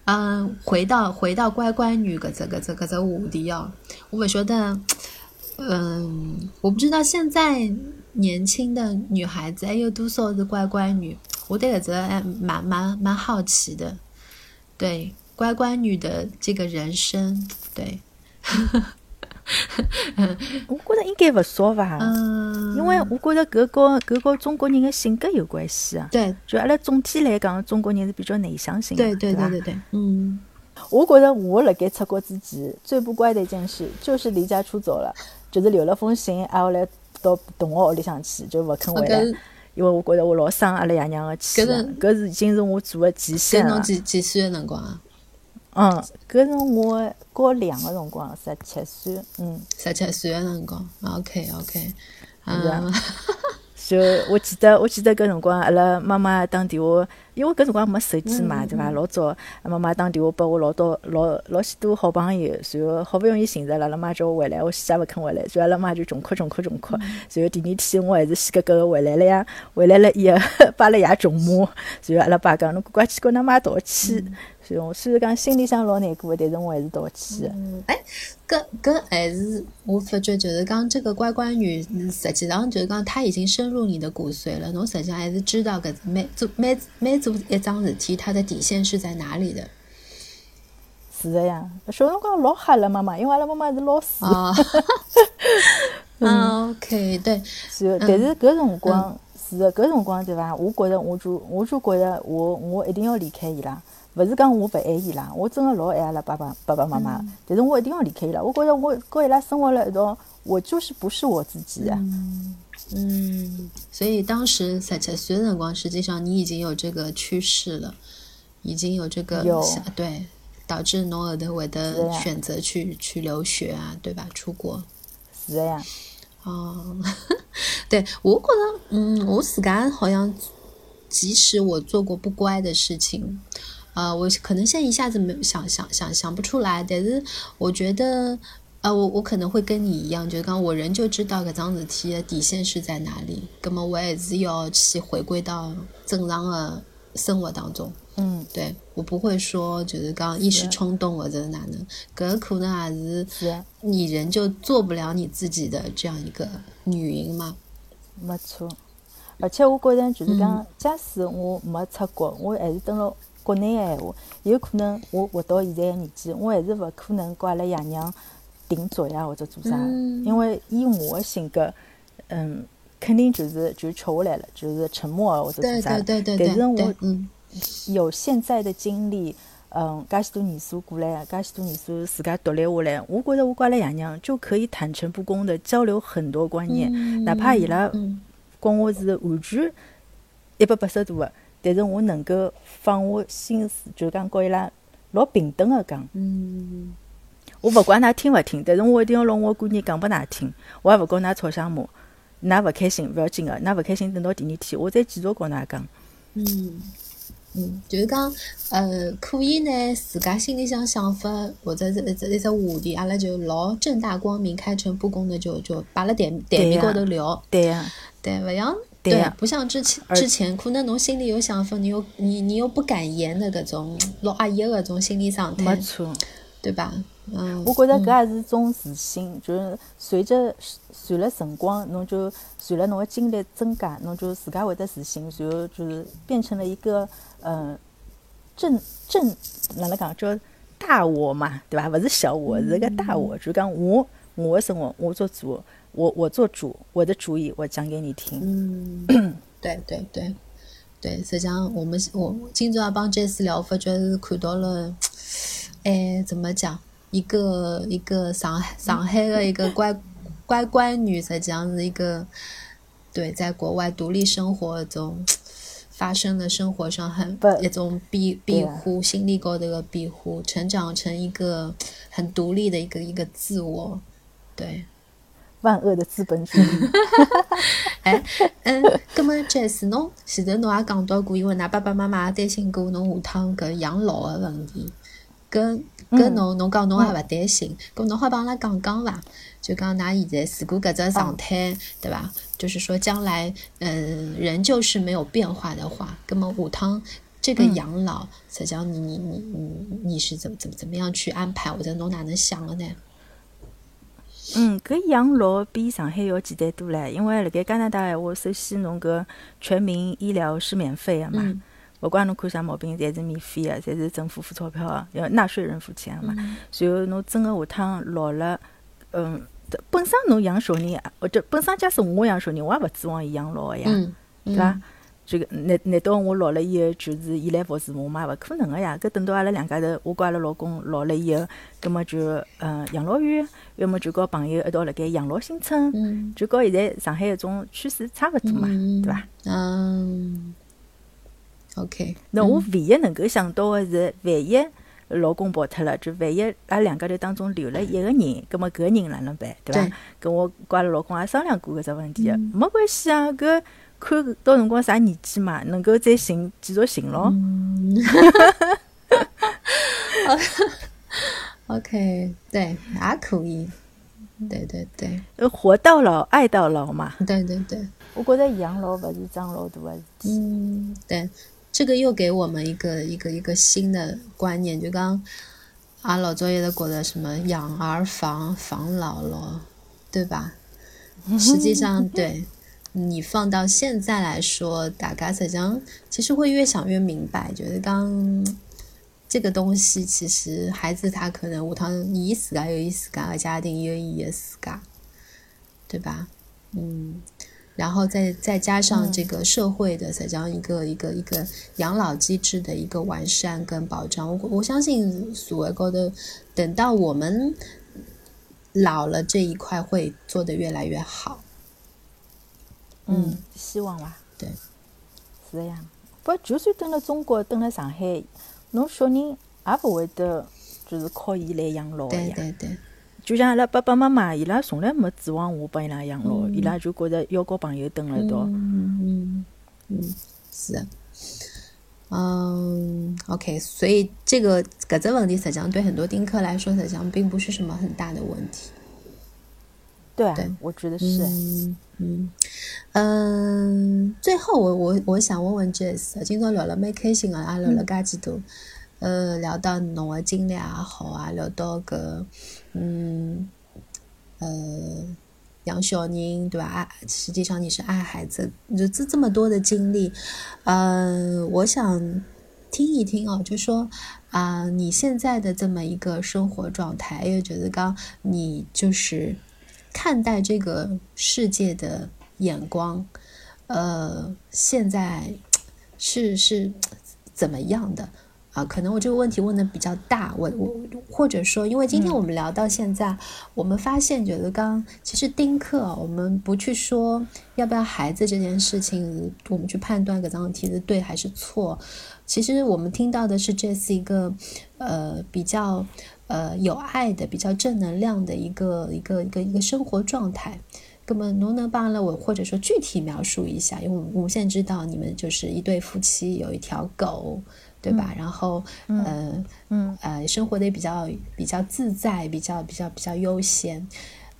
嗯，回到回到乖乖女的这个这个这个话题哦，我不晓得，嗯，我不知道现在年轻的女孩子还有多少是乖乖女，我对这个还蛮蛮蛮好奇的。对乖乖女的这个人生，对，[LAUGHS] 我觉得应该不少吧，嗯，因为我觉得搿个搿个中国人的性格有关系啊，对，就阿拉总体来讲，中国人是比较内向型，对对对对对，嗯，我觉得我辣盖出国之前最不乖的一件事就是离家出走了，就是留了封信，挨下来到同学屋里向去，就勿肯回来。因为我觉得我老伤阿拉爷娘的气，搿是已经是我做的极限了。侬几几岁个辰光啊？嗯，搿是我高两个辰光，十七岁，嗯，十七岁的辰光。OK OK，啊。[LAUGHS] 就我记得，我记得搿辰光，阿拉妈妈打电话，因为搿辰光没手机嘛，对伐？老早妈妈打电话拨我老多老老许多好朋友，然后好不容易寻着了，阿拉妈叫我回来，我死也勿肯回来，所以阿拉妈就穷哭穷哭穷哭。然后第二天我还是死格格个回来了呀，回来了以后把阿拉爷穷骂，[LAUGHS] 然后阿拉爸讲侬赶快去跟㑚妈道歉。虽然讲心里向老难过，但是我还是道歉。哎，搿搿还是我发觉，就是讲这个乖乖女，实际上就是讲她已经深入你的骨髓了。侬实际上还是知道搿每做每每做一桩事体，她的底线是在哪里的。是的呀，小辰光老吓了妈妈，因为阿拉妈妈是老师。[LAUGHS] 啊，嗯，OK，对，是，但是搿辰光是的，搿辰光对伐？我觉着我就我就觉着我我一定要离开伊拉。勿是讲我勿爱伊拉，我真个老爱阿拉爸爸爸爸妈妈，但是我一定要离开伊拉。我觉着我跟伊拉生活了一道，我就是不是我自己啊。嗯，所以当时十七岁的辰光，实际上你已经有这个趋势了，已经有这个对，导致侬后头会得选择去去留学啊，对吧？出国。是的呀。哦，[LAUGHS] 对我觉得，嗯，我自家好像，即使我做过不乖的事情，啊，我可能现在一下子没想想想想不出来，但是我觉得。啊，我我可能会跟你一样，就是讲我人就知道搿桩事体的底线是在哪里，葛么我还是要去回归到正常的生活当中。嗯，对我不会说就是讲一时冲动或者哪能，搿可能还是你人就做不了你自己的这样一个女人嘛。没错，而且我觉着就是讲，假使我没出国，我还是蹲辣国内个闲话，有可能我活到现在个年纪，我还是勿可能跟阿拉爷娘。顶嘴呀，或者做啥？因为以我个性格，嗯，肯定就是就吃下来了，就是沉默或者做啥。对对对对。但是我有现在的经历，嗯，介许多年数过来，介许多年数自家独立下来，我觉着我跟阿拉爷娘就可以坦诚不公的交流很多观念，哪怕伊拉跟我是完全一百八十度的，但是我能够放下心思，就讲跟伊拉老平等个讲。嗯。我勿管㑚听勿听，但是我一定要拿我观念讲拨㑚听。我也勿跟㑚吵相骂，㑚勿开心勿要紧个，㑚勿开心等到第二天，我再继续跟㑚讲。嗯嗯，就是讲，呃，可以呢，自家心里向想法或者是一只一只话题，阿拉就老正大光明、开诚布公的就就摆辣台台面高头聊。对呀，对，勿像对，不像之前之前，可能侬心里有想法，你又你你又不敢言的搿种老压抑个种心理状态。没错，对吧？嗯，我觉着搿也是种自信，就是随着随了辰光，侬就随了侬的经历增加，侬就自家会得自信，然后就是变成了一个嗯正正哪能讲叫大我嘛，对伐？勿是小我，是个大我，就讲我我的生活我做主，我我做主，我的主意我讲给你听。嗯，对对对对，实际上我们我今朝也帮 Jess 聊，发觉是看到了，哎，怎么讲？一个一个上海上海的一个乖乖乖女，实际上是一个对在国外独立生活中发生的生活上很一种庇庇护，心理高头的庇护，成长成一个很独立的一个一个自我，对万恶的资本主义。[LAUGHS] 哎，嗯，葛么 Jess，侬前头侬也讲到过，因为㑚爸爸妈妈也担心过侬下趟搿养老的问题，跟。搿侬侬讲侬也勿担心，搿侬好帮阿拉讲讲伐？就讲㑚现在如果搿只状态，对伐？就是说将来，嗯，人就是没有变化的话，搿么下趟这个养老，实际上你你你你你是怎么怎么怎么样去安排，或者侬哪能想的呢？嗯，搿养老比上海要简单多唻，因为辣盖加拿大闲话，首先侬搿全民医疗是免费个嘛。勿管侬看啥毛病，侪是免费个，侪是政府付钞票个，要纳税人付钱个嘛。然后侬真个下趟老了，嗯，本身侬养小人，或者本身假使我养小人，我也勿指望伊养老个呀，对伐？这个难难道我老了以后就是伊来服侍我嘛？勿可能个呀！搿等到阿拉两家头，我跟阿拉老公老了以后，葛末就嗯养老院，要么就跟朋友一道辣盖养老新村，就跟现在上海一种趋势差勿多嘛，对伐？嗯。OK，那我唯一能够想到的是，万一老公跑脱了，就万一阿拉两家头当中留了一个人，葛么搿个人哪能办，对伐？跟我跟阿拉老公也商量过搿只问题，没关系啊，搿看到辰光啥年纪嘛，能够再寻继续寻咯。[LAUGHS] OK，对，还可以，对对对，呃活到老，爱到老嘛。对对对，我觉着养老不是桩老大的事体。嗯，对。这个又给我们一个一个一个新的观念，就刚阿老早也在觉得什么养儿防防老咯，对吧？实际上，[LAUGHS] 对你放到现在来说，打家实际上其实会越想越明白，觉得刚这个东西，其实孩子他可能无他伊自家有伊自家的家庭，有伊的自家，对吧？嗯。然后再再加上这个社会的再加上一个一个一个养老机制的一个完善跟保障，我我相信所谓高的，等到我们老了这一块会做得越来越好。嗯，希望伐？对，是这样。不，就算蹲辣中国，蹲辣上海，侬小人也勿会得就是靠伊来养老呀。对对对。就像阿拉爸爸妈妈，伊拉从来没指望我帮伊拉养老，伊拉就觉着要交朋友蹲辣一道。嗯嗯嗯，是。嗯，OK，所以这个搿只问题实际上对很多丁克来说，实际上并不是什么很大的问题。对，我觉得是。嗯嗯，最后我我我想问问 Jess，今朝聊了蛮开心个，也聊了介几多。呃，聊到侬的经历也好啊，聊到个，嗯，呃，养小人对吧？爱，实际上你是爱孩子，就这这么多的经历，呃，我想听一听哦，就说啊，你现在的这么一个生活状态，因为觉得刚你就是看待这个世界的眼光，呃，现在是是怎么样的？啊，可能我这个问题问的比较大，我我或者说，因为今天我们聊到现在，我们发现觉得刚其实丁克，我们不去说要不要孩子这件事情，我们去判断这张题的对还是错，其实我们听到的是这是一个呃比较呃有爱的、比较正能量的一个一个一个一个生活状态。那么能不能帮了我，或者说具体描述一下？因为我们我们现在知道你们就是一对夫妻，有一条狗。对吧？然后，呃，嗯，呃，生活的比较比较自在，比较比较比较悠闲，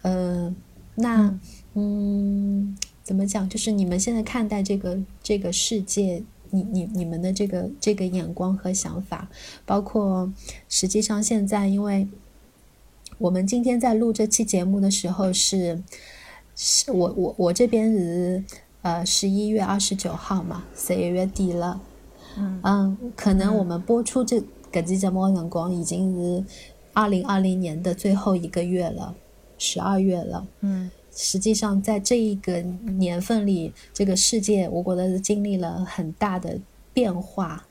呃，那，嗯，怎么讲？就是你们现在看待这个这个世界，你你你们的这个这个眼光和想法，包括实际上现在，因为我们今天在录这期节目的时候是，是我我我这边是呃十一月二十九号嘛，十一月底了。嗯，可能我们播出这个期节目的辰光已经是二零二零年的最后一个月了，十二月了。嗯，实际上在这一个年份里，这个世界我觉得是经历了很大的变化。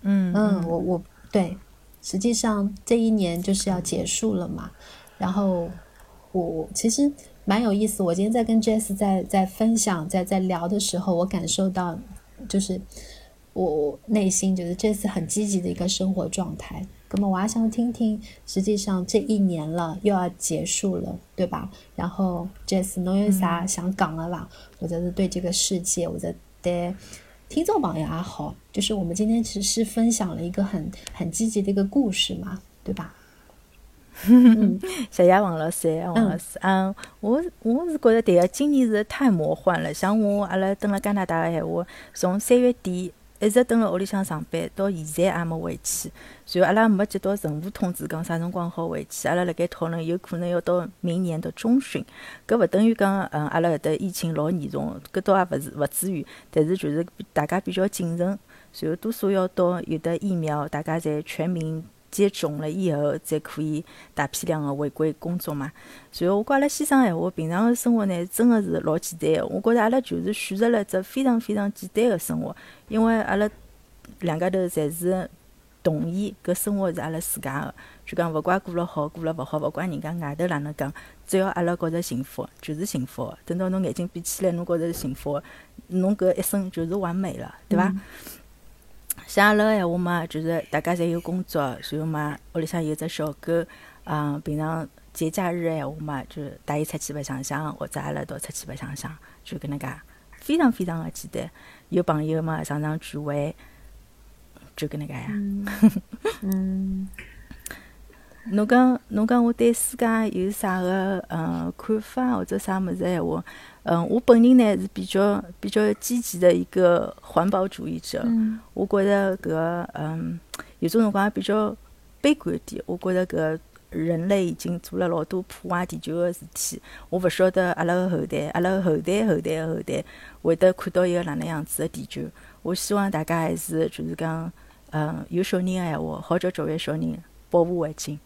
嗯嗯，我我对，实际上这一年就是要结束了嘛。然后我我其实蛮有意思，我今天在跟 Jess 在在分享在在聊的时候，我感受到就是。我内心就是这次很积极的一个生活状态。那么我还想听听，实际上这一年了又要结束了，对吧？然后这次侬有啥想讲的吧？或者是对这个世界，或者对听众朋友也好，就是我们今天其实是分享了一个很很积极的一个故事嘛，对吧？[LAUGHS] 谢谢王老师，王老师，嗯，我我是觉得对个，今年是太魔幻了。像我阿拉蹲辣加拿大的闲话，从三月底。一直蹲辣屋里向上班，到现在也没回去。随后阿拉没接到任何通知，讲啥辰光好回去。阿拉辣盖讨论，有可能要到明年的中旬。搿勿等于讲，嗯，阿拉搿搭疫情老严重，搿倒也勿是勿至于。但是就是大家比较谨慎，随后多数要到有的疫苗，大家侪全民。接种了以后，才可以大批量的回归工作嘛。然后我跟阿拉先生闲话，平常的生活呢，真的是老简单的。我觉着阿拉就是选择了一只非常非常简单的生活，因为阿拉两家头侪是同意搿生活是阿拉自家的，就讲勿怪过了好，过了勿好，勿怪人家外头哪能讲，只要阿拉觉着幸福，就是幸福。等到侬眼睛闭起来，侬觉着是幸福，侬搿一生就是完美了，对伐？像阿拉个闲话嘛，就是大家侪有工作，然后嘛，屋里向有只小狗，嗯，平常节假日个闲话嘛，就带伊出去白相相，或者阿拉一道出去白相相，就搿能介，非常非常个简单。有朋友嘛，常常聚会，就搿能介呀。嗯。[LAUGHS] 侬讲，侬讲我对世界有啥个嗯看法或者啥物事闲话？嗯，我本人呢是比较比较积极的一个环保主义者。嗯，我觉着搿嗯有种辰光也比较悲观一点。我觉着搿人类已经做了老多破坏地球个事体。我勿晓得阿拉个后代、阿拉个后代、后代个后代会得看到一个哪能样子个地球。我希望大家还是就是讲，嗯，有小人个闲话，好叫教育小人，保护环境，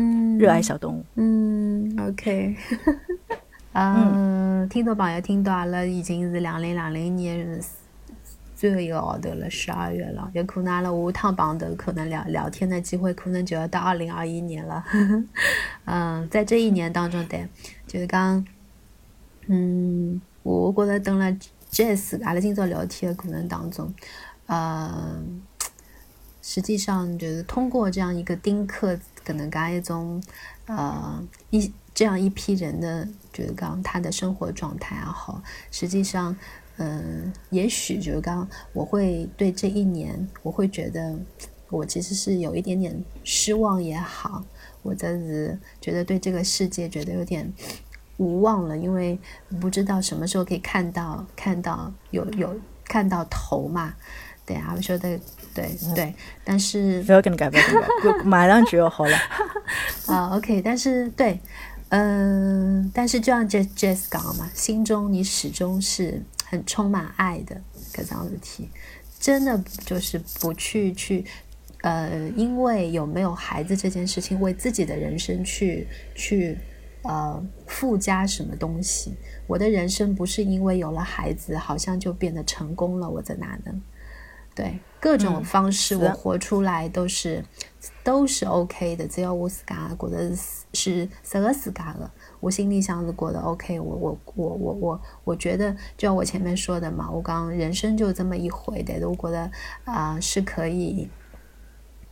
嗯，热爱小动物。嗯，OK。[LAUGHS] 嗯，听众朋友听到阿拉已经是两零两零年最后一个号头了，十二月了，有可能阿拉下趟碰头，可能聊聊天的机会，可能就要到二零二一年了。[LAUGHS] 嗯，在这一年当中，对，就是讲，嗯，我觉得等了这次阿拉今朝聊天的过程当中，嗯，实际上就是通过这样一个丁克，可能讲一种，呃，一这样一批人的，就是讲他的生活状态也好，实际上。嗯，也许就是刚我会对这一年，我会觉得我其实是有一点点失望也好，我真是觉得对这个世界觉得有点无望了，因为不知道什么时候可以看到看到有有看到头嘛。对啊，我说的对对，但是不要跟你改，不要跟你改，[LAUGHS] 马上就要好了啊。OK，但是对，嗯，但是就像 Jess Jess 讲嘛，心中你始终是。很充满爱的个这样子题，真的就是不去去，呃，因为有没有孩子这件事情，为自己的人生去去呃附加什么东西。我的人生不是因为有了孩子，好像就变得成功了，我在哪能？对各种方式，我活出来都是都是 OK 的，只要我自家觉得是适合自家的。我心里想是过得 OK，我我我我我我觉得，就像我前面说的嘛，我刚人生就这么一回的，我觉得啊是可以，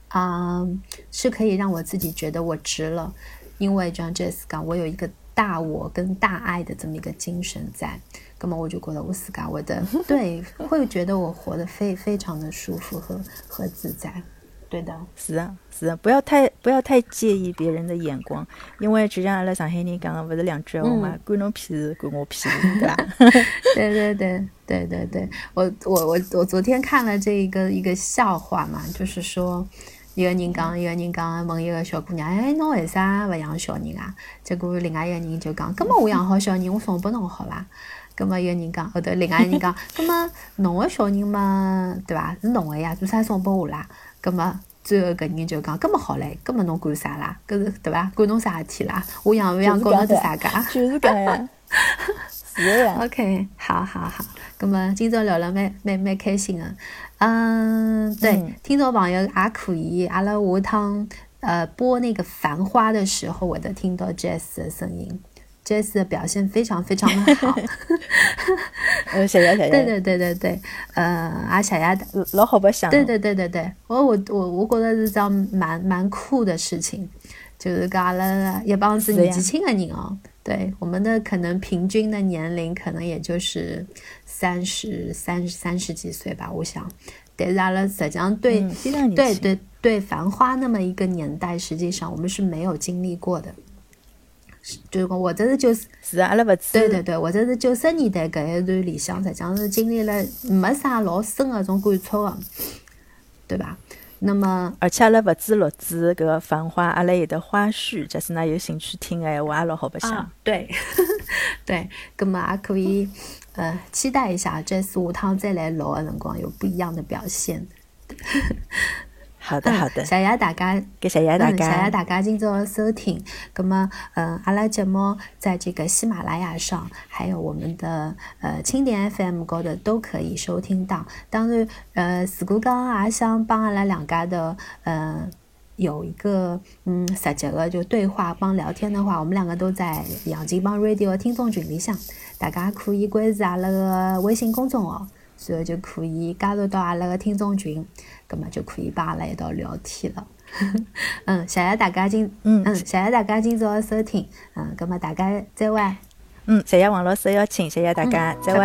啊是可以让我自己觉得我值了，因为就像 Jess 讲，我有一个大我跟大爱的这么一个精神在，那么我就觉得我是干我的，对，会觉得我活得非非常的舒服和和自在。对的，是啊，是啊，不要太不要太介意别人的眼光，因为就像阿拉上海人讲的，不是两句话嘛，关侬屁事，关我屁事，对吧？[LAUGHS] 对对对对对对，我我我我昨天看了这一个一个笑话嘛，就是说一个人讲，一个人讲问一个小姑娘，哎，侬为啥勿养小人啊？结果另外一个人就讲，根本我养好小人，我送拨侬好啦。葛么一个人讲，后头另外一个人讲，[LAUGHS] 葛么侬个小人嘛，对伐？是侬个呀，做啥送拨我啦？葛么最后搿人就讲，搿么好唻，搿么侬管啥啦？搿是对伐？管侬啥事体啦？我养勿养管侬是啥个？就是搿样，[LAUGHS] 是呀。OK，好好好。葛么今朝聊了蛮蛮蛮开心的。嗯，对，听众朋友也可以，阿拉下趟呃播那个《繁花》的时候，我都听到 Jazz 的声音。Jazz 的表现非常非常的好，[LAUGHS] 呃，谢谢谢谢。对对对对对，呃，啊，谢谢老好白相。对对对对对，我我我我觉得是桩蛮蛮酷的事情，就是阿拉一帮子年纪轻的人哦，对，我们的可能平均的年龄可能也就是三十三三十几岁吧，我想。但是阿拉实际上对对对对繁花那么一个年代，实际上我们是没有经历过的。就是讲，或者是九十，是啊，阿拉勿知。对对对，或者是九十年代搿一段里向，实际上是经历了没啥老深个种感触个，对吧？那么，而且阿拉勿止录制搿个繁花，阿拉有的花絮，假使㑚有兴趣听个闲话，也老好白相。对，对，[LAUGHS] 葛么也可以，呃，期待一下，这次下趟再来录个辰光有不一样的表现。好的，好的，谢谢大家，谢谢大家，谢谢大家今朝的收听。那么，嗯，阿拉节目在这个喜马拉雅上，还有我们的呃青点 FM 高的都可以收听到。当然，呃，如果讲也想帮阿拉两家的，呃，有一个嗯实际的就对话帮聊天的话，我们两个都在杨金帮 Radio 的听众群里向，大家可以关注阿拉个微信公众号。所以就可以加入到阿拉个听众群，葛么就可以帮阿拉一道聊天了。[LAUGHS] 嗯，谢谢大家今嗯嗯，谢谢大家今朝的收听。嗯，那么大家再会。嗯，谢谢王老师邀请，谢谢大家，再会。